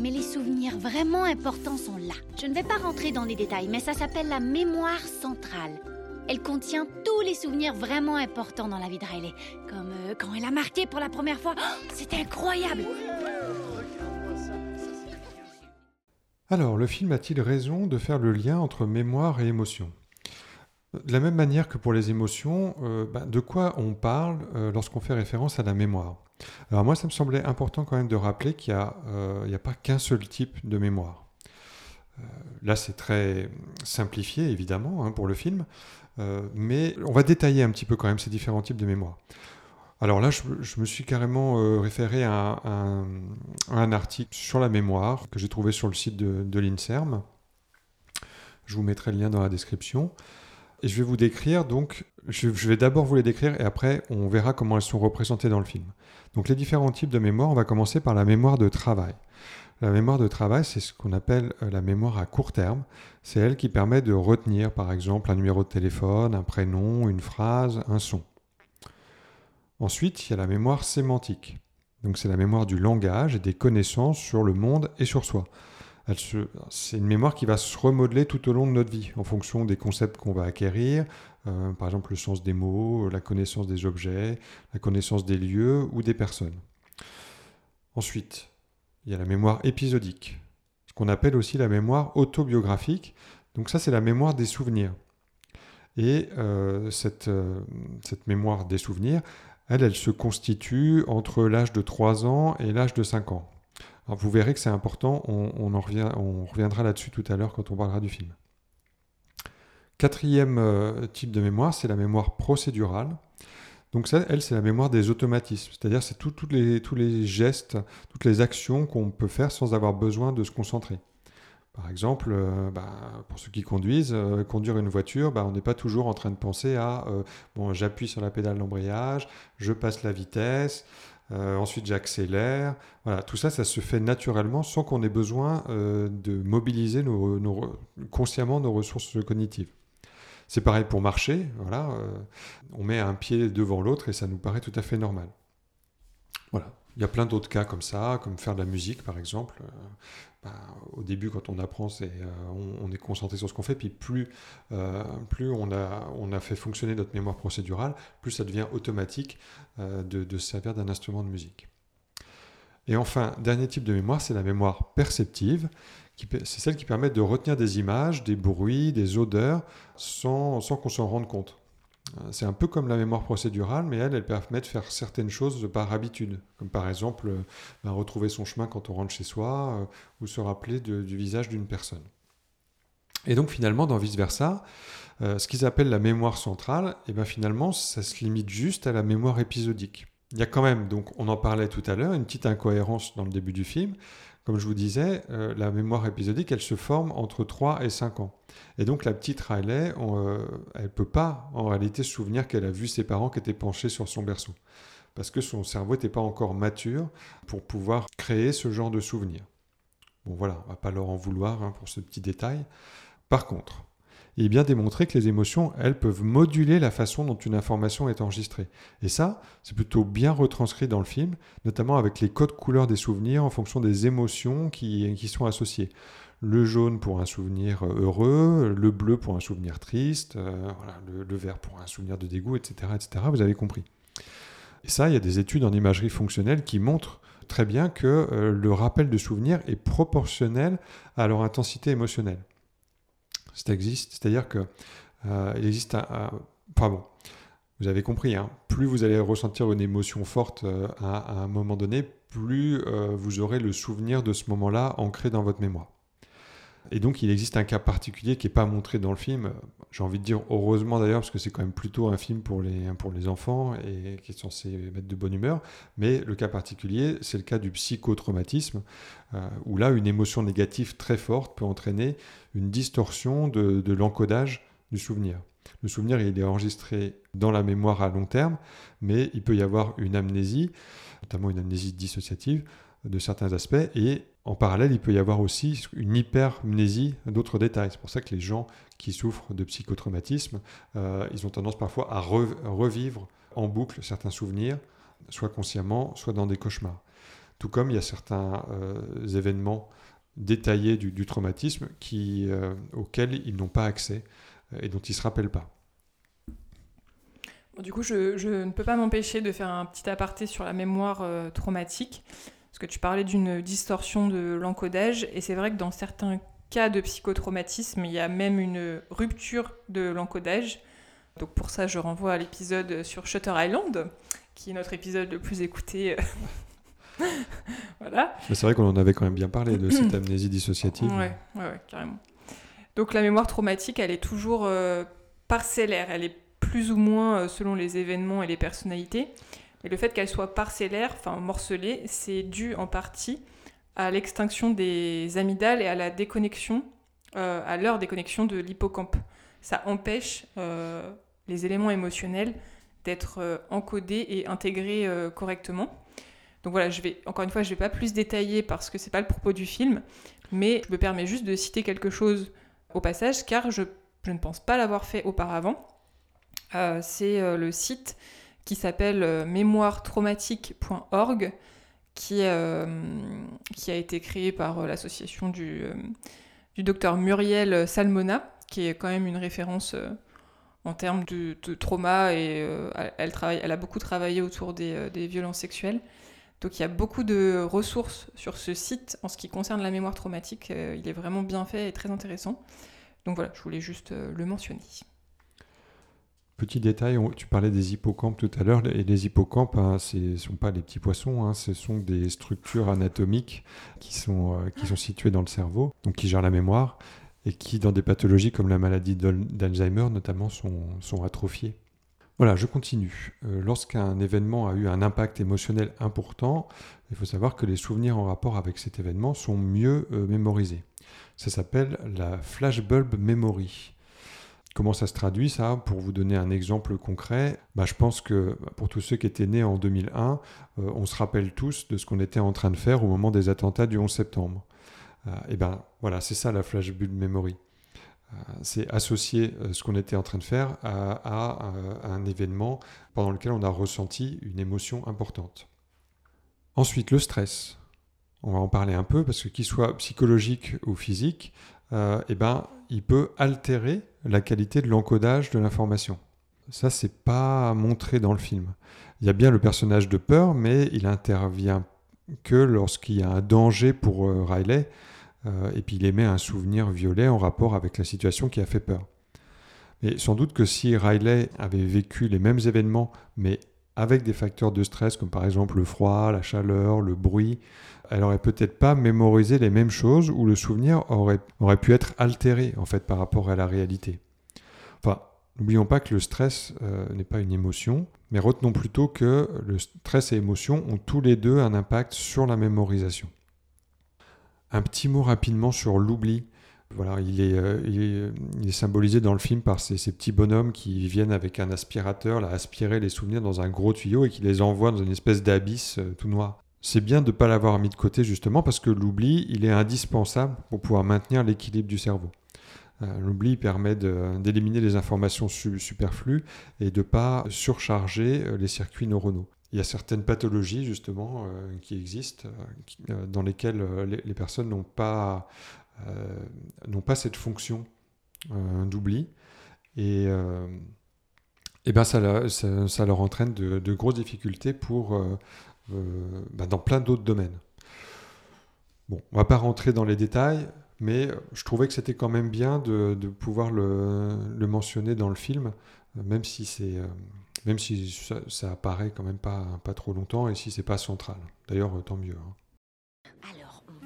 Mais les souvenirs vraiment importants sont là. Je ne vais pas rentrer dans les détails, mais ça s'appelle la mémoire centrale. Elle contient tous les souvenirs vraiment importants dans la vie de Riley. Comme euh, quand elle a marqué pour la première fois. Oh, C'était incroyable Alors, le film a-t-il raison de faire le lien entre mémoire et émotion? De la même manière que pour les émotions, euh, bah, de quoi on parle euh, lorsqu'on fait référence à la mémoire? Alors moi, ça me semblait important quand même de rappeler qu'il n'y a, euh, a pas qu'un seul type de mémoire. Là, c'est très simplifié, évidemment, hein, pour le film, mais on va détailler un petit peu quand même ces différents types de mémoire. Alors là, je, me suis carrément référé à, un- article sur la mémoire que j'ai trouvé sur le site de l'INSERM. Je vous mettrai le lien dans la description. Je vais vous décrire, donc, je, je vais d'abord vous les décrire et après on verra comment elles sont représentées dans le film. Donc les différents types de mémoire, on va commencer par la mémoire de travail. La mémoire de travail, c'est ce qu'on appelle euh, la mémoire à court terme. C'est elle qui permet de retenir, par exemple, un numéro de téléphone, un prénom, une phrase, un son. Ensuite, il y a la mémoire sémantique. Donc c'est la mémoire du langage et des connaissances sur le monde et sur soi. C'est une mémoire qui va se remodeler tout au long de notre vie, en fonction des concepts qu'on va acquérir, euh, par exemple le sens des mots, la connaissance des objets, la connaissance des lieux ou des personnes. Ensuite, il y a la mémoire épisodique, ce qu'on appelle aussi la mémoire autobiographique. Donc ça, c'est la mémoire des souvenirs. Et euh, cette, euh, cette mémoire des souvenirs, elle, elle se constitue entre l'âge de 3 ans et l'âge de 5 ans. Vous verrez que c'est important, on, reviendra là-dessus tout à l'heure quand on parlera du film. Quatrième euh, type de mémoire, c'est la mémoire procédurale. Donc ça, elle, c'est la mémoire des automatismes, c'est-à-dire c'est tous les gestes, toutes les actions qu'on peut faire sans avoir besoin de se concentrer. Par exemple, euh, bah, pour ceux qui conduisent, euh, conduire une voiture, bah, on n'est pas toujours en train de penser à bon, j'appuie sur la pédale d'embrayage, je passe la vitesse, euh, ensuite j'accélère. Voilà, tout ça, ça se fait naturellement sans qu'on ait besoin euh, de mobiliser nos- consciemment nos ressources cognitives. C'est pareil pour marcher, voilà, euh, on met un pied devant l'autre et ça nous paraît tout à fait normal. Voilà. Il y a plein d'autres cas comme ça, comme faire de la musique par exemple. Bah, au début, quand on apprend, c'est, euh, on, est concentré sur ce qu'on fait, puis plus, euh, on, a, fait fonctionner notre mémoire procédurale, plus ça devient automatique euh, de, de se servir d'un instrument de musique. Et enfin, dernier type de mémoire, c'est la mémoire perceptive. C'est celle qui permet de retenir des images, des bruits, des odeurs, sans qu'on s'en rende compte. Euh, C'est un peu comme la mémoire procédurale, mais elle, elle permet de faire certaines choses par habitude, comme par exemple euh, ben, retrouver son chemin quand on rentre chez soi, euh, ou se rappeler du visage d'une personne. Et donc finalement, dans vice-versa, ce qu'ils appellent la mémoire centrale, et ben finalement, ça se limite juste à la mémoire épisodique. Il y a quand même, donc on en parlait tout à l'heure, une petite incohérence dans le début du film. Comme je vous disais, euh, la mémoire épisodique, elle se forme entre 3 et 5 ans. Et donc la petite Riley, euh, elle ne peut pas en réalité se souvenir qu'elle a vu ses parents qui étaient penchés sur son berceau. Parce que son cerveau n'était pas encore mature pour pouvoir créer ce genre de souvenir. Bon voilà, on va pas leur en vouloir hein, pour ce petit détail. Par contre, est bien démontré que les émotions, elles peuvent moduler la façon dont une information est enregistrée. Et ça, c'est plutôt bien retranscrit dans le film, notamment avec les codes couleurs des souvenirs en fonction des émotions qui, qui sont associées. Le jaune pour un souvenir euh, heureux, le bleu pour un souvenir triste, euh, voilà, le, le vert pour un souvenir de dégoût, etc., etc. Vous avez compris. Et ça, il y a des études en imagerie fonctionnelle qui montrent très bien que euh, le rappel de souvenirs est proportionnel à leur intensité émotionnelle. Ça existe, c'est-à-dire que euh, il existe un, un- bon, vous avez compris, hein, plus vous allez ressentir une émotion forte euh, à, à un moment donné, plus euh, vous aurez le souvenir de ce moment-là ancré dans votre mémoire. Et donc, il existe un cas particulier qui n'est pas montré dans le film. J'ai envie de dire heureusement d'ailleurs, parce que c'est quand même plutôt un film pour les, les enfants et qui est censé mettre de bonne humeur. Mais le cas particulier, c'est le cas du psychotraumatisme, euh, où là, une émotion négative très forte peut entraîner une distorsion de, de l'encodage du souvenir. Le souvenir, il est enregistré dans la mémoire à long terme, mais il peut y avoir une amnésie, notamment une amnésie dissociative de certains aspects, et en parallèle, il peut y avoir aussi une hypermnésie d'autres détails. C'est pour ça que les gens qui souffrent de psychotraumatisme, euh, ils ont tendance parfois à re- revivre en boucle certains souvenirs, soit consciemment, soit dans des cauchemars. Tout comme il y a certains euh, événements détaillés du, traumatisme euh, auxquels ils n'ont pas accès et dont ils ne se rappellent pas. Du coup, je, ne peux pas m'empêcher de faire un petit aparté sur la mémoire traumatique, parce que tu parlais d'une distorsion de l'encodage, et c'est vrai que dans certains cas de psychotraumatisme, il y a même une rupture de l'encodage. Donc pour ça, je renvoie à l'épisode sur Shutter Island, qui est notre épisode le plus écouté. voilà. Mais c'est vrai qu'on en avait quand même bien parlé de cette amnésie dissociative. Ouais, ouais, ouais, carrément. Donc la mémoire traumatique, elle est toujours euh, parcellaire, elle est plus ou moins euh, selon les événements et les personnalités. Et le fait qu'elle soit parcellaire, enfin morcelée, c'est dû en partie à l'extinction des amygdales et à la déconnexion, euh, à leur déconnexion de l'hippocampe. Ça empêche euh, les éléments émotionnels d'être euh, encodés et intégrés correctement. Donc voilà, je vais encore une fois, je vais pas plus détailler parce que c'est pas le propos du film, mais je me permets juste de citer quelque chose au passage car je, ne pense pas l'avoir fait auparavant. C'est le site qui s'appelle euh, mémoiretraumatique.org qui, euh, qui a été créé par euh, l'association du, docteur Muriel Salmona, qui est quand même une référence en termes de, trauma et elle, a beaucoup travaillé autour des, violences sexuelles. Donc il y a beaucoup de ressources sur ce site en ce qui concerne la mémoire traumatique. Il est vraiment bien fait et très intéressant. Donc voilà, je voulais juste le mentionner. Petit détail, tu parlais des hippocampes tout à l'heure, et les hippocampes, hein, ce ne sont pas des petits poissons, hein, ce sont des structures anatomiques qui sont, euh, qui sont situées dans le cerveau, donc qui gèrent la mémoire, et qui, dans des pathologies comme la maladie d'Al- d'Alzheimer notamment, sont, sont atrophiées. Voilà, je continue. Euh, Lorsqu'un événement a eu un impact émotionnel important, il faut savoir que les souvenirs en rapport avec cet événement sont mieux euh, mémorisés. Ça s'appelle la flashbulb memory. Comment ça se traduit ça? Pour vous donner un exemple concret, bah, je pense que pour tous ceux qui étaient nés en 2001, euh, on se rappelle tous de ce qu'on était en train de faire au moment des attentats du 11 septembre. Euh, et ben voilà, c'est ça la flashbulb memory. Euh, c'est associer ce qu'on était en train de faire à, à, à un événement pendant lequel on a ressenti une émotion importante. Ensuite, le stress. On va en parler un peu parce que qu'il soit psychologique ou physique, euh, eh ben, il peut altérer la qualité de l'encodage de l'information. Ça, c'est pas montré dans le film. Il y a bien le personnage de peur, mais il intervient que lorsqu'il y a un danger pour euh, Riley, euh, et puis il émet un souvenir violet en rapport avec la situation qui a fait peur. Mais sans doute que si Riley avait vécu les mêmes événements, mais avec des facteurs de stress comme par exemple le froid, la chaleur, le bruit, elle aurait peut-être pas mémorisé les mêmes choses ou le souvenir aurait, aurait pu être altéré en fait par rapport à la réalité. Enfin, n'oublions pas que le stress euh, n'est pas une émotion, mais retenons plutôt que le stress et l'émotion ont tous les deux un impact sur la mémorisation. Un petit mot rapidement sur l'oubli. Voilà, il est, euh, il, est, symbolisé dans le film par ces, petits bonhommes qui viennent avec un aspirateur, aspirer les souvenirs dans un gros tuyau et qui les envoient dans une espèce d'abysse euh, tout noir. C'est bien de ne pas l'avoir mis de côté justement parce que l'oubli, il est indispensable pour pouvoir maintenir l'équilibre du cerveau. Euh, l'oubli permet d'éliminer les informations su superflues et de ne pas surcharger euh, les circuits neuronaux. Il y a certaines pathologies justement euh, qui existent dans lesquelles les, les personnes n'ont pas, n'ont pas cette fonction d'oubli et, et ben ça, ça, leur entraîne de, de grosses difficultés pour euh, bah, dans plein d'autres domaines. Bon, on va pas rentrer dans les détails, mais je trouvais que c'était quand même bien de, de pouvoir le, le, mentionner dans le film, même si c'est euh, même si ça, ça, apparaît quand même pas, pas trop longtemps et si c'est pas central. D'ailleurs, tant mieux. Hein.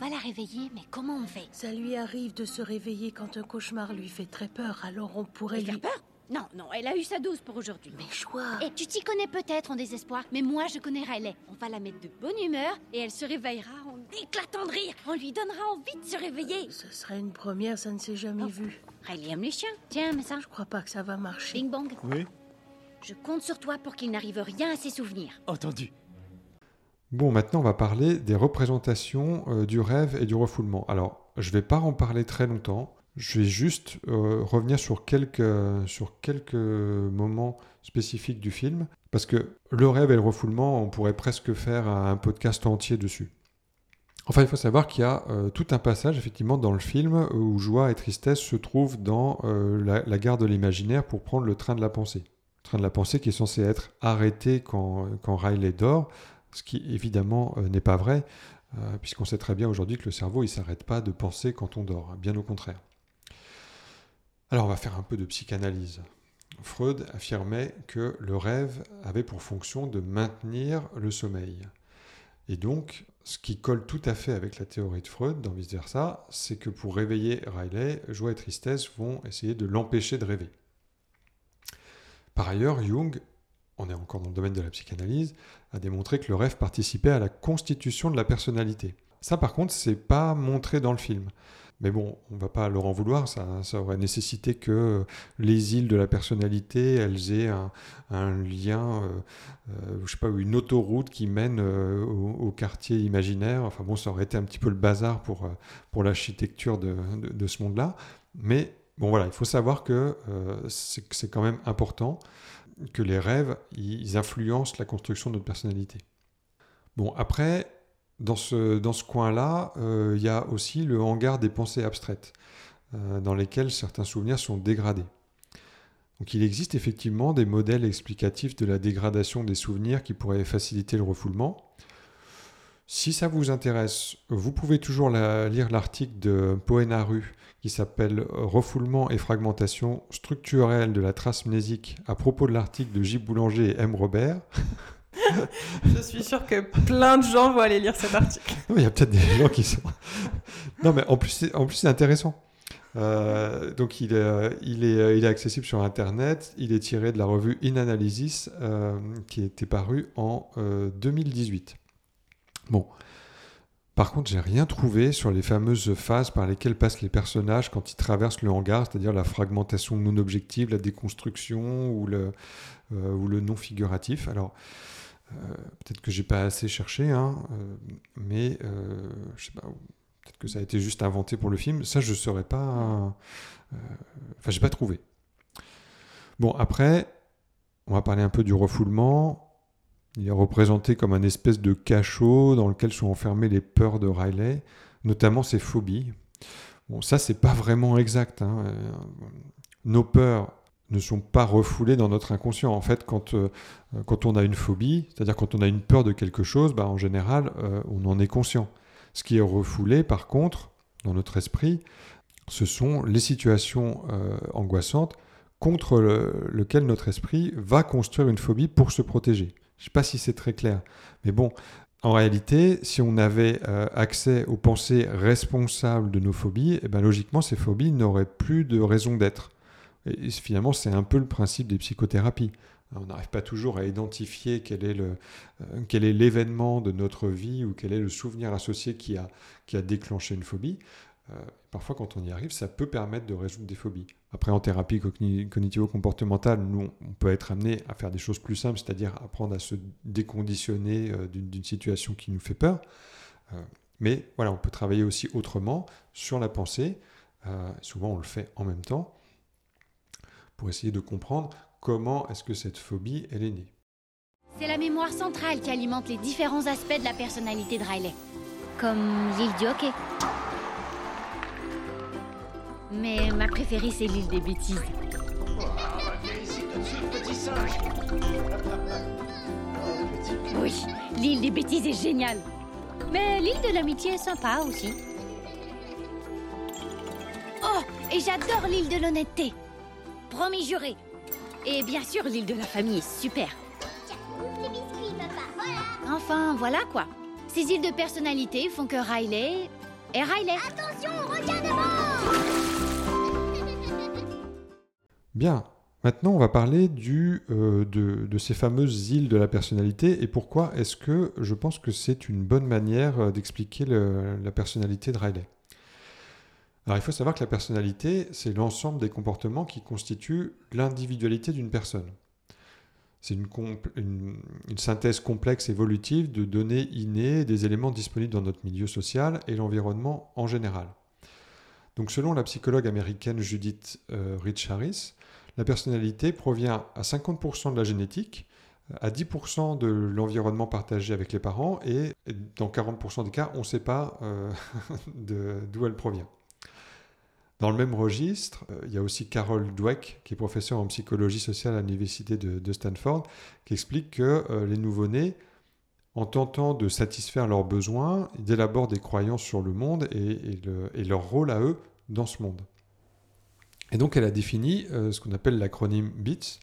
Va la réveiller, mais comment on fait? Ça lui arrive de se réveiller quand un cauchemar lui fait très peur, alors on pourrait lui... lui... peur? Non, non, elle a eu sa dose pour aujourd'hui. Mais choix Et tu t'y connais peut-être en désespoir, mais moi je connais Riley. On va la mettre de bonne humeur et elle se réveillera en éclatant de rire. On lui donnera envie de se réveiller. Ce serait une première, ça ne s'est jamais oh. vu. Riley aime les chiens. Tiens, mais ça. Je crois pas que ça va marcher. Bing bong. Oui. Je compte sur toi pour qu'il n'arrive rien à ses souvenirs. Entendu. Bon, maintenant on va parler des représentations euh, du rêve et du refoulement. Alors, je vais pas en parler très longtemps. Je vais juste euh, revenir sur quelques, moments spécifiques du film, parce que le rêve et le refoulement, on pourrait presque faire un podcast entier dessus. Enfin, il faut savoir qu'il y a euh, tout un passage, effectivement, dans le film où joie et tristesse se trouvent dans la, la, gare de l'imaginaire pour prendre le train de la pensée. Le train de la pensée qui est censé être arrêté quand, quand Riley dort, ce qui évidemment euh, n'est pas vrai, puisqu'on sait très bien aujourd'hui que le cerveau il s'arrête pas de penser quand on dort, bien au contraire. Alors on va faire un peu de psychanalyse. Freud affirmait que le rêve avait pour fonction de maintenir le sommeil. Et donc, ce qui colle tout à fait avec la théorie de Freud, dans vice versa, c'est que pour réveiller Riley, joie et tristesse vont essayer de l'empêcher de rêver. Par ailleurs, Jung, on est encore dans le domaine de la psychanalyse, a démontré que le rêve participait à la constitution de la personnalité. Ça, par contre, c'est pas montré dans le film. Mais bon, on va pas leur en vouloir, ça, ça, aurait nécessité que les îles de la personnalité, elles aient un, lien, euh, euh, je sais pas, une autoroute qui mène euh, au, quartier imaginaire. Enfin bon, ça aurait été un petit peu le bazar pour, pour l'architecture de, de, de, ce monde-là. Mais bon voilà, il faut savoir que euh, c'est quand même important que les rêves, influencent la construction de notre personnalité. Bon, après, dans ce, coin-là, il euh, y a aussi le hangar des pensées abstraites, euh, dans lesquelles certains souvenirs sont dégradés. Donc il existe effectivement des modèles explicatifs de la dégradation des souvenirs qui pourraient faciliter le refoulement. Si ça vous intéresse, vous pouvez toujours la, lire l'article de Poenaru qui s'appelle Refoulement et fragmentation structurelle de la trace mnésique à propos de l'article de J. Boulanger et M. Robert. Je suis sûr que plein de gens vont aller lire cet article. Il y a peut-être des gens qui sont. Non, mais en plus, c'est, en plus, c'est intéressant. Euh, donc il est, il, est, il est accessible sur Internet. Il est tiré de la revue In Analysis euh, qui était parue en 2018. Bon. Par contre, j'ai rien trouvé sur les fameuses phases par lesquelles passent les personnages quand ils traversent le hangar, c'est-à-dire la fragmentation non objective, la déconstruction ou le, le non figuratif. Alors, peut-être que j'ai pas assez cherché, hein, mais je sais pas Peut-être que ça a été juste inventé pour le film. Ça, je ne saurais pas. Euh, enfin, j'ai pas trouvé. Bon, après, on va parler un peu du refoulement. Il est représenté comme un espèce de cachot dans lequel sont enfermées les peurs de Riley, notamment ses phobies. Bon, ça, c'est pas vraiment exact. Hein. Euh, nos peurs ne sont pas refoulées dans notre inconscient. En fait, quand, euh, quand on a une phobie, c'est-à-dire quand on a une peur de quelque chose, bah, en général, on en est conscient. Ce qui est refoulé, par contre, dans notre esprit, ce sont les situations euh, angoissantes contre lesquelles notre esprit va construire une phobie pour se protéger. Je ne sais pas si c'est très clair, mais bon, en réalité, si on avait euh, accès aux pensées responsables de nos phobies, eh ben, logiquement, ces phobies n'auraient plus de raison d'être. Finalement, c'est un peu le principe des psychothérapies. On n'arrive pas toujours à identifier quel est, euh, l'événement de notre vie ou quel est le souvenir associé qui a déclenché une phobie. Euh, parfois, quand on y arrive, ça peut permettre de résoudre des phobies. Après, en thérapie cognitivo-comportementale, nous, on peut être amené à faire des choses plus simples, c'est-à-dire apprendre à se déconditionner euh, d'une situation qui nous fait peur. mais voilà, on peut travailler aussi autrement sur la pensée. souvent, on le fait en même temps pour essayer de comprendre comment est-ce que cette phobie, elle est née C'est la mémoire centrale qui alimente les différents aspects de la personnalité de Riley. Comme l'île du hockey. Mais ma préférée, c'est l'île des bêtises. Oui, l'île des bêtises est géniale. Mais l'île de l'amitié est sympa aussi. Oh, et j'adore l'île de l'honnêteté. Promis juré, et bien sûr, l'île de la famille est super. Enfin, voilà quoi. Ces îles de personnalité font que Riley est Riley. Attention, regarde devant Bien. Maintenant, on va parler euh, de, ces fameuses îles de la personnalité et pourquoi est-ce que je pense que c'est une bonne manière euh, d'expliquer la personnalité de Riley. Alors il faut savoir que la personnalité, c'est l'ensemble des comportements qui constituent l'individualité d'une personne. C'est une, synthèse complexe évolutive de données innées des éléments disponibles dans notre milieu social et l'environnement en général. Donc selon la psychologue américaine Judith euh, Rich Harris, la personnalité provient à 50% de la génétique, à 10% de l'environnement partagé avec les parents et dans 40% des cas, on ne sait pas euh, d'où elle provient. Dans le même registre, euh, il y a aussi Carol Dweck, qui est professeure en psychologie sociale à l'université de, Stanford, qui explique que euh, les nouveau-nés, en tentant de satisfaire leurs besoins, ils élaborent des croyances sur le monde et, leur rôle à eux dans ce monde. Et donc elle a défini euh, ce qu'on appelle l'acronyme BEATS,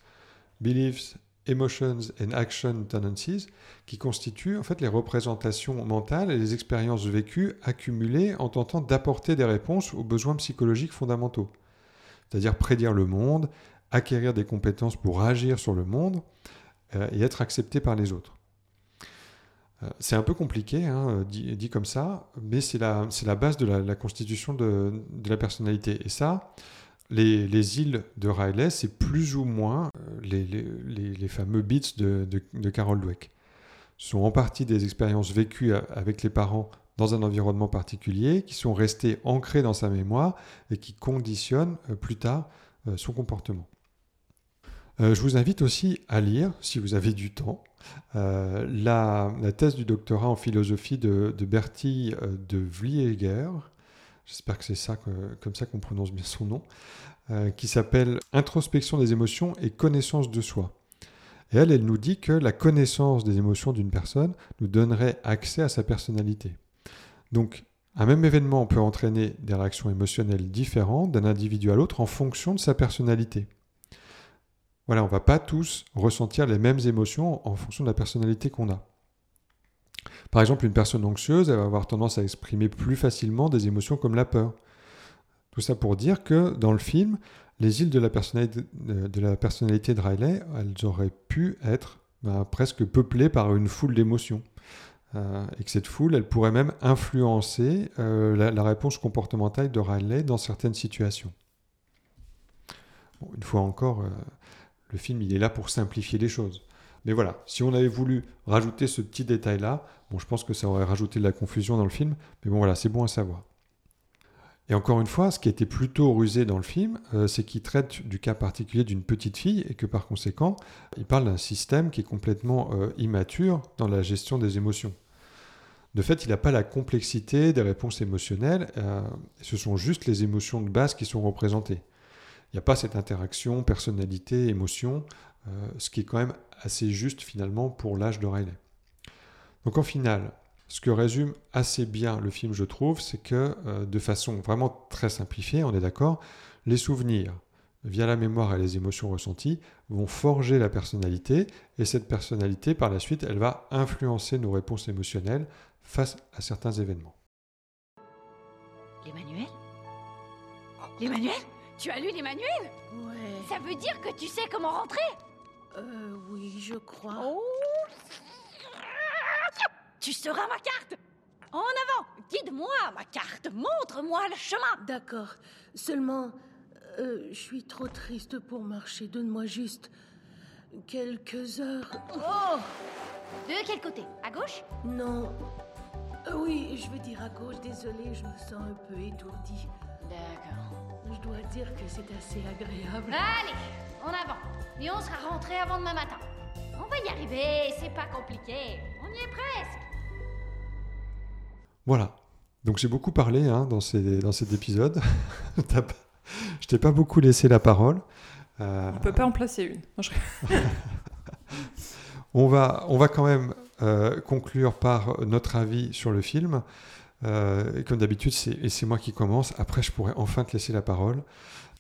Beliefs, Emotions and Action Tendencies, qui constituent en fait les représentations mentales et les expériences vécues accumulées en tentant d'apporter des réponses aux besoins psychologiques fondamentaux, c'est-à-dire prédire le monde, acquérir des compétences pour agir sur le monde euh, et être accepté par les autres. Euh, c'est un peu compliqué, hein, dit, comme ça, mais c'est la, base de la, constitution de, de, la personnalité. Et ça, les, îles de Riley, c'est plus ou moins euh, les, fameux beats de, Carol Dweck. Ce sont en partie des expériences vécues avec les parents dans un environnement particulier, qui sont restées ancrées dans sa mémoire et qui conditionnent euh, plus tard euh, son comportement. je vous invite aussi à lire, si vous avez du temps, la, thèse du doctorat en philosophie de, Bertie de Vlieger, j'espère que c'est ça, comme ça qu'on prononce bien son nom, euh, qui s'appelle Introspection des émotions et connaissance de soi. Et elle, elle nous dit que la connaissance des émotions d'une personne nous donnerait accès à sa personnalité. Donc, un même événement peut entraîner des réactions émotionnelles différentes d'un individu à l'autre en fonction de sa personnalité. Voilà, on ne va pas tous ressentir les mêmes émotions en fonction de la personnalité qu'on a. Par exemple, une personne anxieuse, elle va avoir tendance à exprimer plus facilement des émotions comme la peur. Tout ça pour dire que dans le film, les îles de la personnalité de, Riley, elles auraient pu être ben, presque peuplées par une foule d'émotions. Euh, et que cette foule, elle pourrait même influencer euh, la, réponse comportementale de Riley dans certaines situations. une fois encore, euh, le film, il est là pour simplifier les choses. Mais voilà, si on avait voulu rajouter ce petit détail-là, bon, je pense que ça aurait rajouté de la confusion dans le film, mais bon, voilà, c'est bon à savoir. Et encore une fois, ce qui était plutôt rusé dans le film, euh, c'est qu'il traite du cas particulier d'une petite fille et que par conséquent, il parle d'un système qui est complètement euh, immature dans la gestion des émotions. De fait, il n'a pas la complexité des réponses émotionnelles, euh, ce sont juste les émotions de base qui sont représentées. Il n'y a pas cette interaction personnalité, émotion, ce qui est quand même assez juste finalement pour l'âge de Riley. Donc en finale, ce que résume assez bien le film, je trouve, c'est que euh, de façon vraiment très simplifiée, on est d'accord, les souvenirs, via la mémoire et les émotions ressenties, vont forger la personnalité, et cette personnalité, par la suite, elle va influencer nos réponses émotionnelles face à certains événements. Les manuels Les manuels Tu as lu les manuels Ouais. Ça veut dire que tu sais comment rentrer? Euh, oui, je crois. Oh tu seras ma carte En avant Guide-moi ma carte Montre-moi le chemin D'accord. Seulement, euh, je suis trop triste pour marcher. Donne-moi juste quelques heures. Oh De quel côté? À gauche? Non. Euh, oui, je veux dire à gauche. Désolée, je me sens un peu étourdie. D'accord. Je dois dire que c'est assez agréable. Allez, en avant. Et on sera rentré avant demain matin. On va y arriver, c'est pas compliqué. On y est presque. Voilà. Donc j'ai beaucoup parlé hein, dans, dans cet épisode. je t'ai pas beaucoup laissé la parole. Euh... On peut pas en placer une. on, va, on va quand même euh, conclure par notre avis sur le film. Euh, et comme d'habitude, c'est moi qui commence. Après, je pourrais enfin te laisser la parole.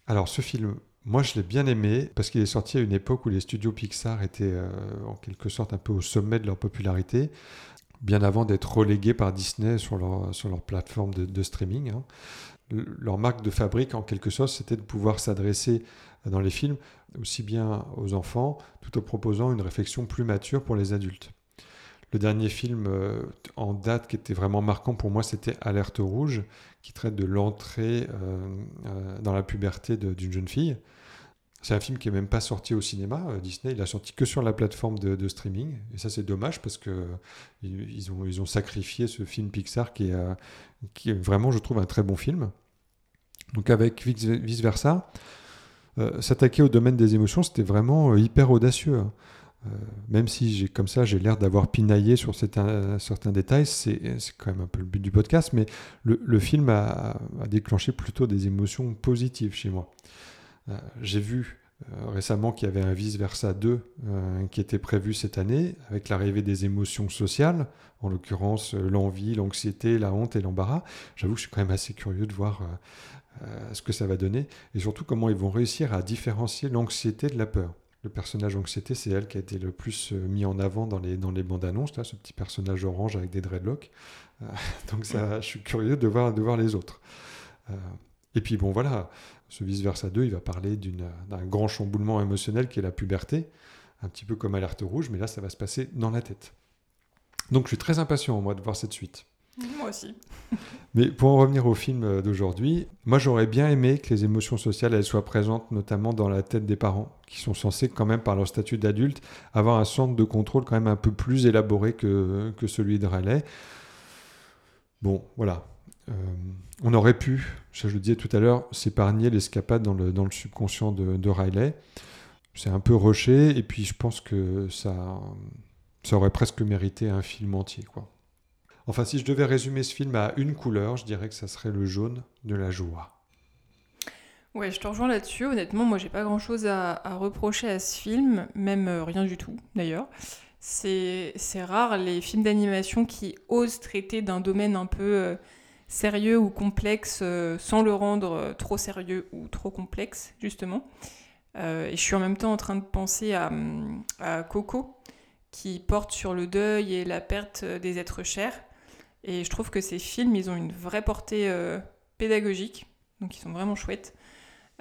Alors, ce film, moi, je l'ai bien aimé parce qu'il est sorti à une époque où les studios Pixar étaient euh, en quelque sorte un peu au sommet de leur popularité bien avant d'être relégués par Disney sur leur, plateforme de, streaming. Hein. Leur marque de fabrique, en quelque sorte, c'était de pouvoir s'adresser dans les films aussi bien aux enfants, tout en proposant une réflexion plus mature pour les adultes. Le dernier film euh, en date qui était vraiment marquant pour moi, c'était Alerte rouge, qui traite de l'entrée euh, euh, dans la puberté d'une jeune fille. C'est un film qui n'est même pas sorti au cinéma. Disney, il a sorti que sur la plateforme de, streaming. Et ça, c'est dommage parce que ils ont, sacrifié ce film Pixar qui est, vraiment, je trouve, un très bon film. Donc avec vice versa, euh, s'attaquer au domaine des émotions, c'était vraiment hyper audacieux. Hein. même si j'ai comme ça, j'ai l'air d'avoir pinaillé sur certains, certains détails, c'est quand même un peu le but du podcast, mais le, film a, déclenché plutôt des émotions positives chez moi. Euh, j'ai vu euh, récemment qu'il y avait un vice-versa 2 euh, qui était prévu cette année, avec l'arrivée des émotions sociales, en l'occurrence l'envie, l'anxiété, la honte et l'embarras. J'avoue que je suis quand même assez curieux de voir ce que ça va donner, et surtout comment ils vont réussir à différencier l'anxiété de la peur. Le personnage anxiété, c'est elle qui a été le plus mis en avant dans les, dans les bandes annonces, là, ce petit personnage orange avec des dreadlocks. donc ça, je suis curieux de voir, de voir les autres. et puis bon, voilà, ce vice-versa 2, il va parler d'un grand chamboulement émotionnel qui est la puberté, un petit peu comme Alerte Rouge, mais là, ça va se passer dans la tête. Donc je suis très impatient, moi, de voir cette suite. Moi aussi. mais pour en revenir au film d'aujourd'hui, moi j'aurais bien aimé que les émotions sociales elles soient présentes notamment dans la tête des parents, qui sont censés quand même par leur statut d'adulte avoir un centre de contrôle quand même un peu plus élaboré que, que celui de Raleigh. Bon, voilà, euh, on aurait pu, je le disais tout à l'heure, s'épargner l'escapade dans le, dans le subconscient de, Riley. C'est un peu rushé, et puis je pense que ça, ça aurait presque mérité un film entier. Quoi. Enfin, si je devais résumer ce film à une couleur, je dirais que ça serait le jaune de la joie. Ouais, je te rejoins là-dessus. Honnêtement, moi, j'ai pas grand-chose à, reprocher à ce film, même euh, rien du tout, d'ailleurs. C'est rare les films d'animation qui osent traiter d'un domaine un peu euh, sérieux ou complexe euh, sans le rendre trop sérieux ou trop complexe, justement. Et je suis en même temps en train de penser à, Coco, qui porte sur le deuil et la perte des êtres chers. Et je trouve que ces films, ils ont une vraie portée pédagogique. donc ils sont vraiment chouettes.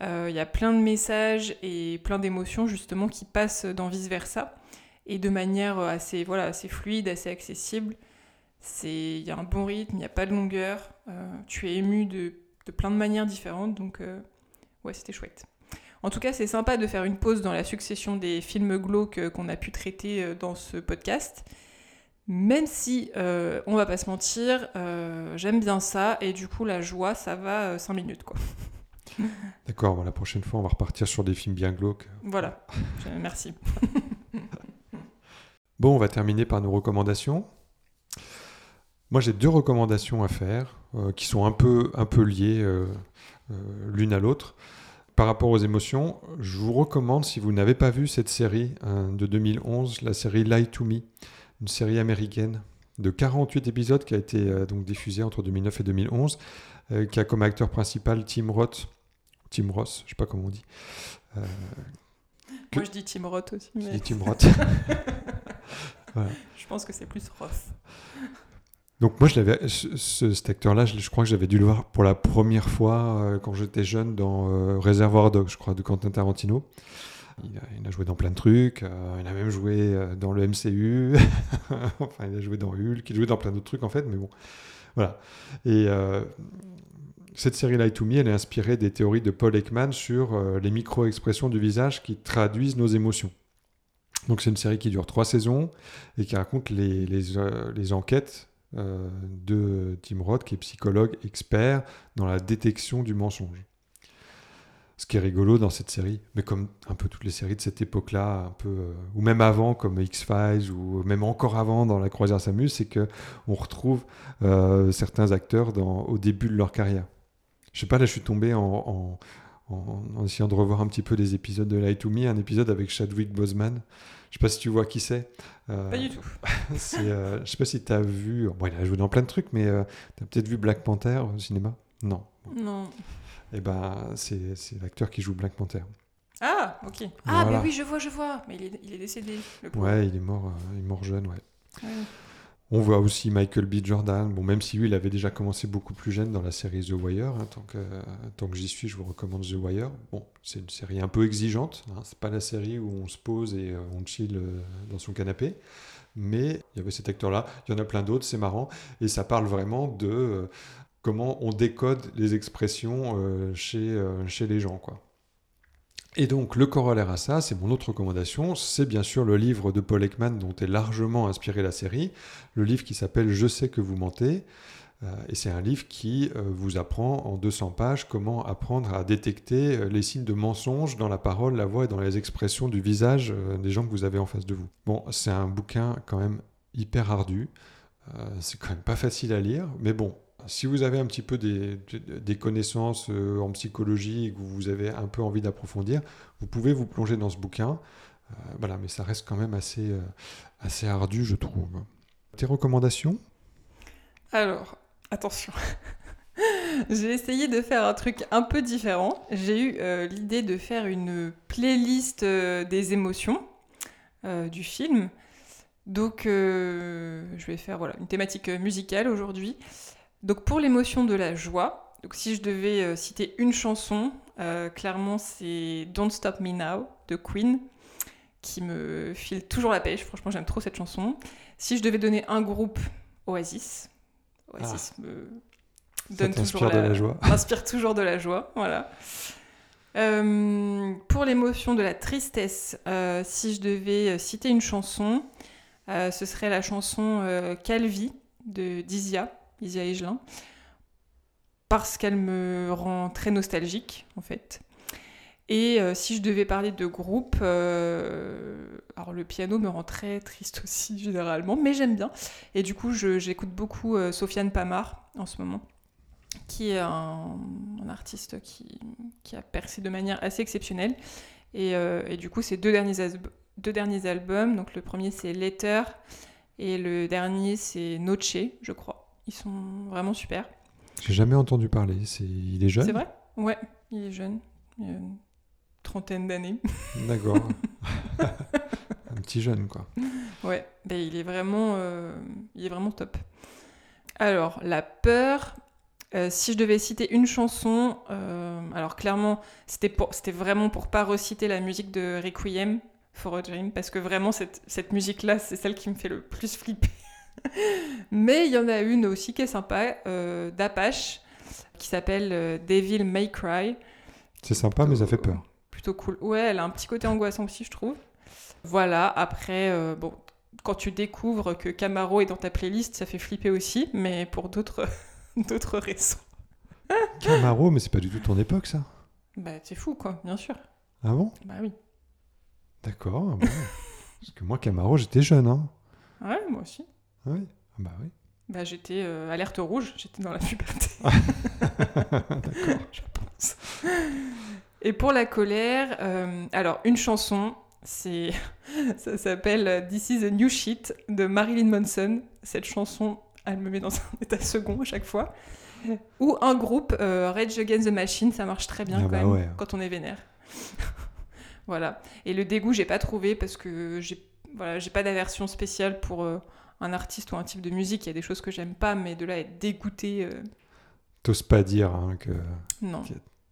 Euh, Il y a plein de messages et plein d'émotions justement qui passent dans Vice Versa et de manière assez, voilà, assez fluide, assez accessible. C'est- Il y a un bon rythme, il n'y a pas de longueur, euh, tu es ému de, de plein de manières différentes, donc euh, ouais, c'était chouette. En tout cas, c'est sympa de faire une pause dans la succession des films glauques euh, qu'on a pu traiter euh, dans ce podcast. Même si, euh, on va pas se mentir, euh, j'aime bien ça, et du coup, la joie, ça va 5 minutes, quoi. D'accord, bon, la prochaine fois, on va repartir sur des films bien glauques. Voilà, merci. Bon, on va terminer par nos recommandations. Moi, j'ai deux recommandations à faire euh, qui sont un peu, un peu liées euh, euh, l'une à l'autre. Par rapport aux émotions, je vous recommande, si vous n'avez pas vu cette série hein, de 2011, la série Lie to Me, une série américaine de 48 épisodes qui a été euh, donc diffusée entre 2009 et 2011, euh, qui a comme acteur principal Tim Roth, Tim Ross, je sais pas comment on dit. Euh, que- Moi, je dis Tim Roth aussi, je dis Tim Roth. Voilà. Je pense que c'est plus Roth. Donc moi, je l'avais, ce- ce- cet acteur-là, je, je crois que j'avais dû le voir pour la première fois quand j'étais jeune dans Réservoir Dogs, je crois, de Quentin Tarantino. Il a, joué dans plein de trucs, euh, il a même joué euh, dans le MCU, enfin il a joué dans Hulk, il a joué dans plein d'autres trucs en fait, mais bon, voilà. Et euh, cette série Lie to Me, elle est inspirée des théories de Paul Ekman sur les micro-expressions du visage qui traduisent nos émotions. Donc c'est une série qui dure trois saisons et qui raconte les, enquêtes de Tim Roth, qui est psychologue expert dans la détection du mensonge. Ce qui est rigolo dans cette série, mais comme un peu toutes les séries de cette époque-là, un peu, euh, ou même avant, comme X-Files, ou même encore avant dans La Croisière s'amuse, c'est que on retrouve euh, certains acteurs dans, au début de leur carrière. Je sais pas, là je suis tombé en, en, en- en essayant de revoir un petit peu les épisodes de Lie to Me, un épisode avec Chadwick Boseman. Je sais pas si tu vois qui c'est. Euh, Pas du tout. je sais pas si tu as vu. Bon, il a joué dans plein de trucs, mais tu as peut-être vu Black Panther au cinéma? Non. Non. Et ben, c'est, l'acteur qui joue Black Panther. Ah, ok. Ah, Voilà. mais oui, je vois, je vois. Mais il est, il est décédé. Le pauvre. Ouais, il est mort, euh, il est mort jeune, ouais. Ouais. On voit aussi Michael B. Jordan. Bon, même si lui, il avait déjà commencé beaucoup plus jeune dans la série The Wire. hein, tant, que, tant que j'y suis, je vous recommande The Wire. Bon, c'est une série un peu exigeante. Hein, c'est pas la série où on se pose et euh, on chill euh, dans son canapé. Mais il y avait cet acteur-là. Il y en a plein d'autres, c'est marrant. Et ça parle vraiment de comment on décode les expressions euh, chez, euh, chez les gens, quoi. Et donc, le corollaire à ça, c'est mon autre recommandation, c'est bien sûr le livre de Paul Ekman dont est largement inspiré la série, le livre qui s'appelle Je sais que vous mentez. Euh, et c'est un livre qui vous apprend en 200 pages comment apprendre à détecter les signes de mensonge dans la parole, la voix et dans les expressions du visage des gens que vous avez en face de vous. Bon, c'est un bouquin quand même hyper ardu. C'est quand même pas facile à lire, mais bon, si vous avez un petit peu des, connaissances euh, en psychologie et que vous avez un peu envie d'approfondir, vous pouvez vous plonger dans ce bouquin. Euh, voilà, mais ça reste quand même assez, euh, assez ardu, je trouve. Tes recommandations? Alors, attention. J'ai essayé de faire un truc un peu différent. J'ai eu l'idée de faire une playlist des émotions du film. Donc, je vais faire voilà, une thématique musicale aujourd'hui. Donc, pour l'émotion de la joie, donc si je devais euh, citer une chanson, euh, clairement c'est Don't Stop Me Now de Queen, qui me file toujours la pêche. Franchement, j'aime trop cette chanson. Si je devais donner un groupe, Oasis. Oasis me Ça donne toujours de la joie. m'inspire toujours de la joie, voilà. Euh, pour l'émotion de la tristesse, si je devais citer une chanson, ce serait la chanson Calvi de d'Isia, Isia Higelin, parce qu'elle me rend très nostalgique, en fait. Et euh, si je devais parler de groupe, euh, alors le piano me rend très triste aussi généralement, mais j'aime bien. Et du coup, j'écoute beaucoup euh, Sofiane Pamar en ce moment, qui est un, artiste qui, a percé de manière assez exceptionnelle. Et, du coup, ces deux derniers, deux derniers albums, donc le premier c'est Letter et le dernier c'est Noche, je crois. Ils sont vraiment super. J'ai jamais entendu parler. C'est... Il est jeune C'est vrai? Ouais, il est jeune. Il a une trentaine d'années. D'accord. un petit jeune, quoi. Ouais, ben il est vraiment, euh, il est vraiment top. Alors la peur, Euh, si je devais citer une chanson, euh, alors clairement, c'était pour- c'était vraiment pour pas reciter la musique de Requiem for a Dream, parce que vraiment, cette, cette musique-là, c'est celle qui me fait le plus flipper. Mais il y en a une aussi qui est sympa, euh, d'Apache, qui s'appelle euh, Devil May Cry. C'est sympa, mais ça fait peur. Plutôt cool. Ouais, elle a un petit côté angoissant aussi, je trouve. Voilà, après, euh, bon, quand tu découvres que Camaro est dans ta playlist, ça fait flipper aussi, mais pour d'autres d'autres raisons. Camaro, mais c'est pas du tout ton époque, ça. Bah, c'est fou, quoi, bien sûr. Ah bon? Bah oui. D'accord. ah bon. Parce que moi, Camaro, j'étais jeune, hein. Ouais, moi aussi. Ah oui. Ah bah oui. Bah, j'étais euh, alerte rouge, j'étais dans la puberté. D'accord. je pense. Et pour la colère, euh, alors une chanson, c'est ça s'appelle This is a New Shit de Marilyn Manson. Cette chanson, elle me met dans un état second à chaque fois. Ou un groupe, euh, Rage Against the Machine, ça marche très bien Ah quand bah même ouais. quand on est vénère. voilà. Et le dégoût, j'ai pas trouvé parce que j'ai voilà, j'ai pas d'aversion spéciale pour euh, un artiste ou un type de musique. Il y a des choses que j'aime pas, mais de là à être dégoûté, euh, T'oses pas dire hein, que non.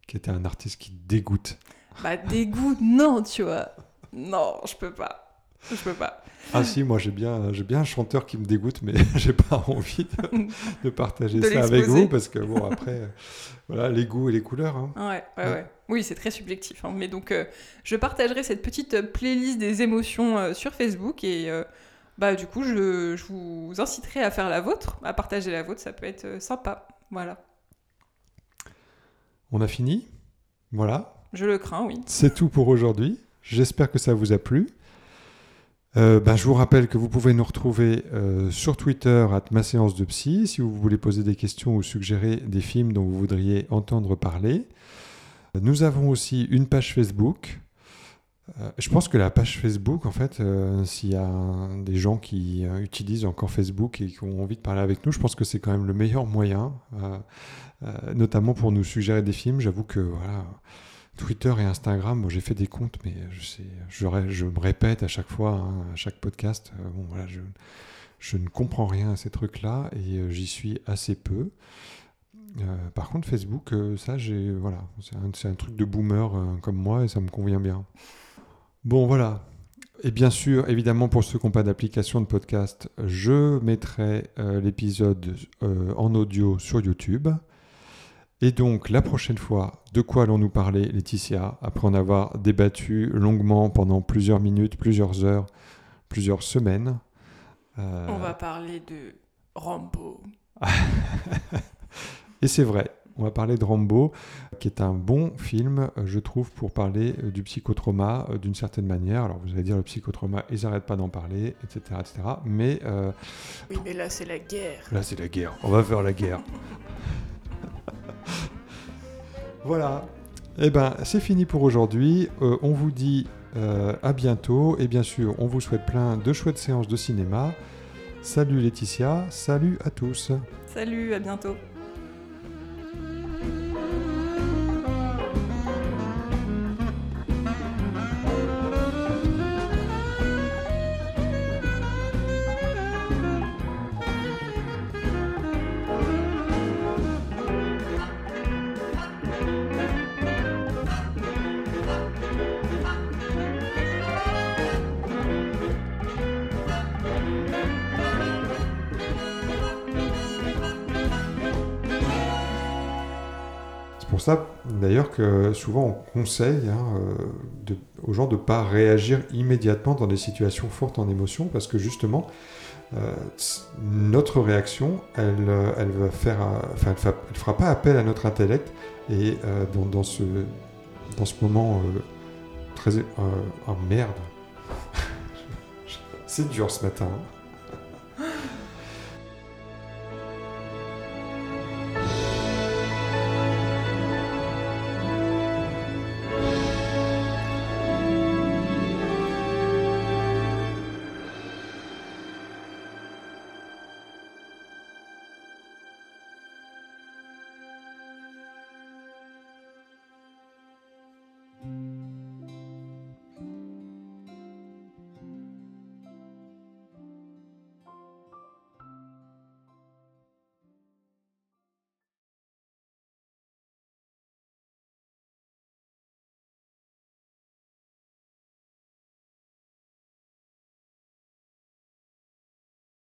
qui était un artiste qui dégoûte. Bah dégoût, non, tu vois. Non, je peux pas. Je peux pas. Ah si, moi j'ai bien, j'ai bien un chanteur qui me dégoûte, mais j'ai pas envie de, de partager De ça avec vous parce que bon après, euh, voilà les goûts et les couleurs. hein. Ouais, ouais, Ouais. ouais. Oui, c'est très subjectif. hein. Mais donc, euh, je partagerai cette petite euh, playlist des émotions euh, sur Facebook et bah du coup, je, je vous inciterai à faire la vôtre, à partager la vôtre. Ça peut être euh, sympa. Voilà. On a fini? Voilà, Je le crains, oui. c'est tout pour aujourd'hui. J'espère que ça vous a plu. Euh, ben, je vous rappelle que vous pouvez nous retrouver euh, sur Twitter à ma séance de psy si vous voulez poser des questions ou suggérer des films dont vous voudriez entendre parler. Nous avons aussi une page Facebook. Euh, je pense que la page Facebook, en fait, euh, s'il y a des gens qui euh, utilisent encore Facebook et qui ont envie de parler avec nous, je pense que c'est quand même le meilleur moyen, notamment pour nous suggérer des films. J'avoue que voilà, Twitter et Instagram, moi j'ai fait des comptes, mais je, sais, je, me répète à chaque fois, hein, à chaque podcast, bon voilà, je, ne comprends rien à ces trucs-là et j'y suis assez peu. Par contre, Facebook, ça, j'ai voilà, c'est un, truc de boomer comme moi et ça me convient bien. Bon, voilà. Et bien sûr, évidemment, pour ceux qui n'ont pas d'application de podcast, je mettrai euh, l'épisode euh, en audio sur YouTube. Et donc, la prochaine fois, de quoi allons-nous parler, Laetitia, après en avoir débattu longuement pendant plusieurs minutes, plusieurs heures, plusieurs semaines Euh, On va parler de Rambo. Et c'est vrai, on va parler de Rambo, qui est un bon film, euh, je trouve, pour parler euh, du psychotrauma euh, d'une certaine manière. Alors vous allez dire, le psychotrauma, ils n'arrêtent pas d'en parler, etc. etc. mais euh, Oui, mais là, c'est la guerre. là, c'est la guerre. On va faire la guerre. voilà. Eh ben, c'est fini pour aujourd'hui. Euh, on vous dit euh, à bientôt. Et bien sûr, on vous souhaite plein de chouettes séances de cinéma. Salut Laetitia, salut à tous. Salut, à bientôt. D'ailleurs, que souvent on conseille hein, euh, aux gens de ne pas réagir immédiatement dans des situations fortes en émotion, parce que justement, euh, notre réaction, elle, euh, elle va faire, enfin, elle, fera pas appel à notre intellect, et dans, ce, dans ce moment très, oh merde, c'est dur ce matin. hein.